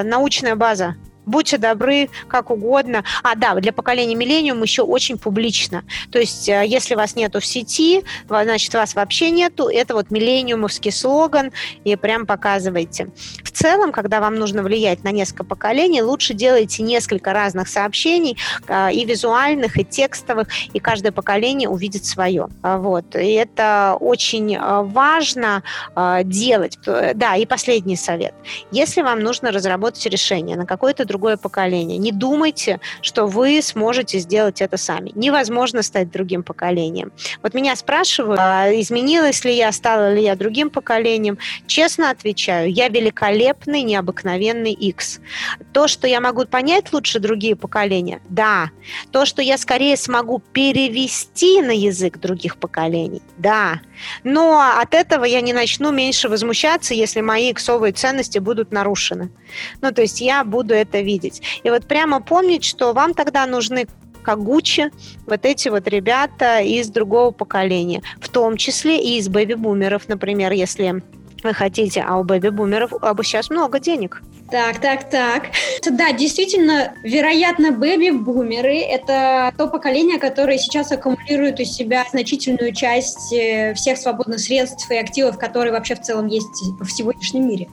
научная база будьте добры, как угодно. А, да, для поколения миллениум еще очень публично. То есть, э, если вас нету в сети, значит, вас вообще нету. Это вот миллениумовский слоган, и прям показывайте. В целом, когда вам нужно влиять на несколько поколений, лучше делайте несколько разных сообщений, э, и визуальных, и текстовых, и каждое поколение увидит свое. А, вот. И это очень э, важно делать. Да, и последний совет. Если вам нужно разработать решение на какой-то другой другое поколение. Не думайте, что вы сможете сделать это сами. Невозможно стать другим поколением. Вот меня спрашивают, а изменилась ли я, стала ли я другим поколением. Честно отвечаю, я великолепный, необыкновенный X. То, что я могу понять лучше другие поколения, да. То, что я скорее смогу перевести на язык других поколений, да. Но от этого я не начну меньше возмущаться, если мои иксовые ценности будут нарушены. Ну, то есть я буду это видеть. И вот прямо помнить, что вам тогда нужны как Гуччи, вот эти вот ребята из другого поколения, в том числе и из бэби-бумеров, например, если вы хотите, а у бэби-бумеров а сейчас много денег. Так, так, так. Да, действительно, вероятно, бэби-бумеры – это то поколение, которое сейчас аккумулирует у себя значительную часть э, всех свободных средств и активов, которые вообще в целом есть в сегодняшнем мире.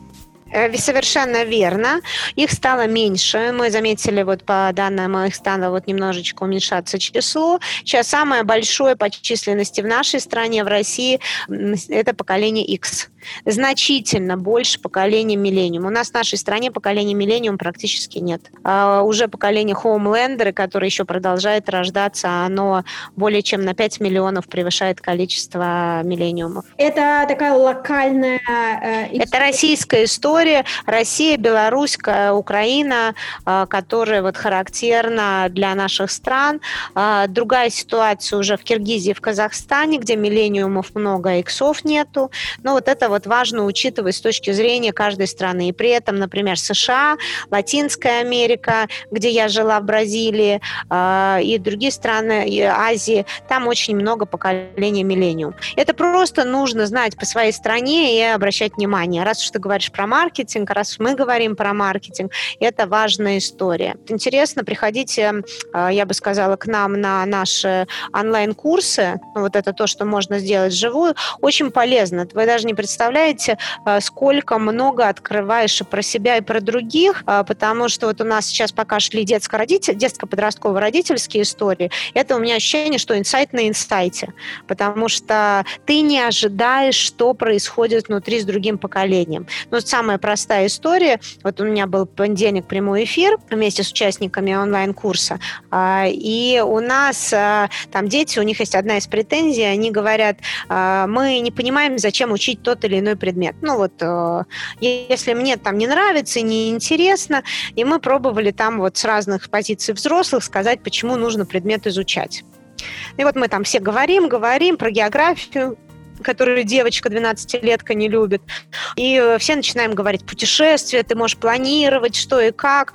Э, совершенно верно. Их стало меньше. Мы заметили, вот по данным, их стало вот немножечко уменьшаться число. Сейчас самое большое по численности в нашей стране, в России, это поколение X значительно больше поколения миллениум. У нас в нашей стране поколения миллениум практически нет. А уже поколение хоумлендеры, которое еще продолжает рождаться, оно более чем на 5 миллионов превышает количество миллениумов. Это такая локальная... Э, Это российская история, история Россия, Беларусь, Украина, а, которая вот характерна для наших стран. А, другая ситуация уже в Киргизии, в Казахстане, где миллениумов много, а иксов нету. Но вот это вот важно учитывать с точки зрения каждой страны. И при этом, например, США, Латинская Америка, где я жила в Бразилии, и другие страны Азии, там очень много поколений миллениум. Это просто нужно знать по своей стране и обращать внимание. Раз уж ты говоришь про маркетинг, раз мы говорим про маркетинг, это важная история. Интересно, приходите, а, я бы сказала, к нам на наши онлайн-курсы. Вот это то, что можно сделать вживую. Очень полезно. Вы даже не представляете, а, сколько много открываешь и про себя, и про других, а, потому что вот у нас сейчас пока шли детско-родитель, детско-подростково-родительские истории. Это у меня ощущение, что инсайт на инсайте, потому что ты не ожидаешь, что происходит внутри с другим поколением. Но самая простая история, вот у меня был понедельник прямой эфир вместе с участниками онлайн-курса, а, и у нас а, там дети, у них есть одна из претензий, они говорят, а, мы не понимаем, зачем учить тот или иной предмет. Ну вот, если мне там не нравится, не интересно, и мы пробовали там вот с разных позиций взрослых сказать, почему нужно предмет изучать. И вот мы там все говорим, говорим про географию, которую девочка 12-летка не любит. И э, все начинаем говорить, путешествия, ты можешь планировать, что и как.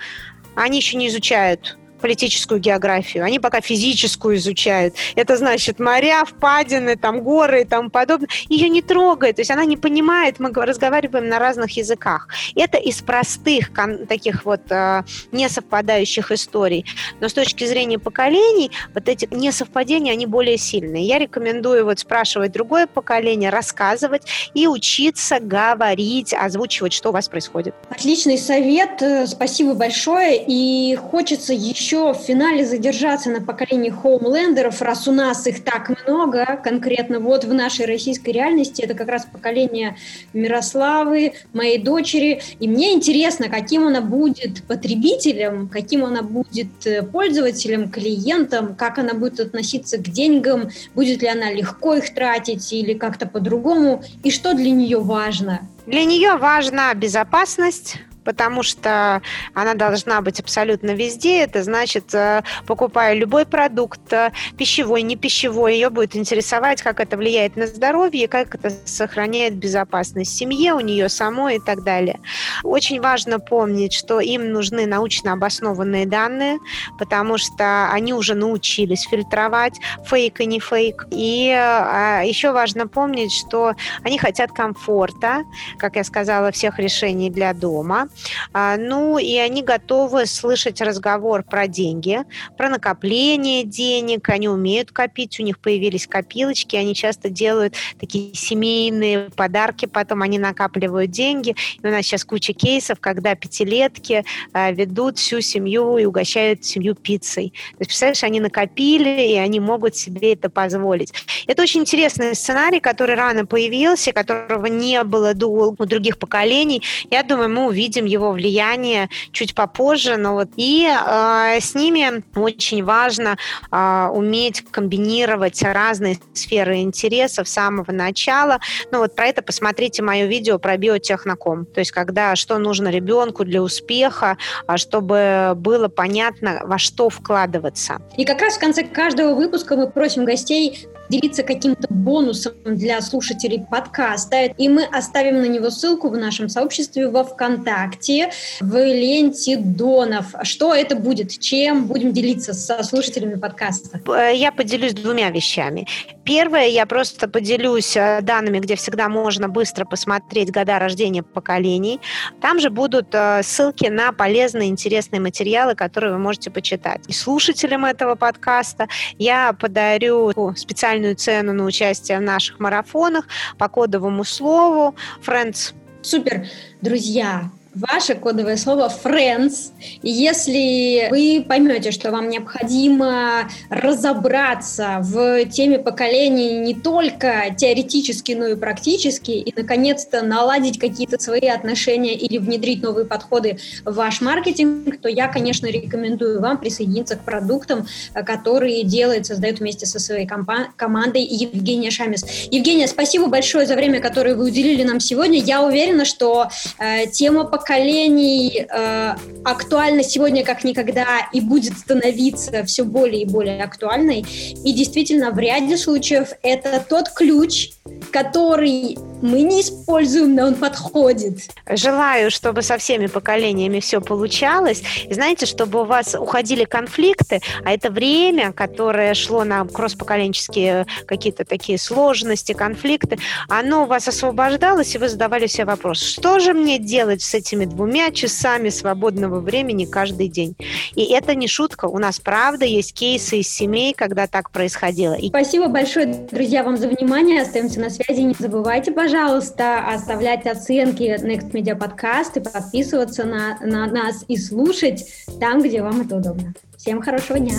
Они еще не изучают политическую географию, они пока физическую изучают. Это значит моря, впадины, там горы и тому подобное. Ее не трогает, то есть она не понимает, мы разговариваем на разных языках. Это из простых таких вот э, несовпадающих историй. Но с точки зрения поколений, вот эти несовпадения, они более сильные. Я рекомендую вот спрашивать другое поколение, рассказывать и учиться говорить, озвучивать, что у вас происходит. Отличный совет, э, спасибо большое. И хочется еще еще в финале задержаться на поколении хоумлендеров, раз у нас их так много, конкретно вот в нашей российской реальности, это как раз поколение Мирославы, моей дочери, и мне интересно, каким она будет потребителем, каким она будет э, пользователем, клиентом, как она будет относиться к деньгам, будет ли она легко их тратить или как-то по-другому, и что для нее важно. Для нее важна безопасность, потому что она должна быть абсолютно везде. Это значит, э, покупая любой продукт, э, пищевой, не пищевой, ее будет интересовать, как это влияет на здоровье, как это сохраняет безопасность семье, у нее самой и так далее. Очень важно помнить, что им нужны научно обоснованные данные, потому что они уже научились фильтровать фейк и не фейк. И а, еще важно помнить, что они хотят комфорта, как я сказала, всех решений для дома. А, ну, и они готовы слышать разговор про деньги, про накопление денег, они умеют копить, у них появились копилочки, они часто делают такие семейные подарки, потом они накапливают деньги. И у нас сейчас куча кейсов, когда пятилетки а, ведут всю семью и угощают семью пиццей. То есть, представляешь, они накопили, и они могут себе это позволить. Это очень интересный сценарий, который рано появился, которого не было у других поколений. Я думаю, мы увидим его влияние чуть попозже, но вот и э, с ними очень важно э, уметь комбинировать разные сферы интересов с самого начала. Ну вот про это посмотрите мое видео про биотехноком, то есть когда что нужно ребенку для успеха, а чтобы было понятно, во что вкладываться. И как раз в конце каждого выпуска мы просим гостей делиться каким-то бонусом для слушателей подкаста. И мы оставим на него ссылку в нашем сообществе во ВКонтакте, в ленте Донов. Что это будет? Чем будем делиться со слушателями подкаста? Э, я поделюсь двумя вещами. Первое, я просто поделюсь э, данными, где всегда можно быстро посмотреть года рождения поколений. Там же будут э, ссылки на полезные, интересные материалы, которые вы можете почитать. И слушателям этого подкаста я подарю специальный минимальную цену на участие в наших марафонах по кодовому слову Friends. Супер, друзья! Ваше кодовое слово friends. Если вы поймете, что вам необходимо разобраться в теме поколений не только теоретически, но и практически, и, наконец-то, наладить какие-то свои отношения или внедрить новые подходы в ваш маркетинг, то я, конечно, рекомендую вам присоединиться к продуктам, которые делает, создает вместе со своей командой Евгения Шамис. Евгения, спасибо большое за время, которое вы уделили нам сегодня. Я уверена, что э, тема поколений э, актуальна сегодня как никогда и будет становиться все более и более актуальной. И действительно, в ряде случаев это тот ключ, который мы не используем, но он подходит. Желаю, чтобы со всеми поколениями все получалось. И знаете, чтобы у вас уходили конфликты, а это время, которое шло на кросс-поколенческие какие-то такие сложности, конфликты, оно у вас освобождалось, и вы задавали себе вопрос, что же мне делать с этими двумя часами свободного времени каждый день? И это не шутка. У нас, правда, есть кейсы из семей, когда так происходило. И... Спасибо большое, друзья, вам за внимание. Остаемся на связи. Не забывайте, пожалуйста, оставлять оценки Next Media Podcast и подписываться на, на нас и слушать там, где вам это удобно. Всем хорошего дня!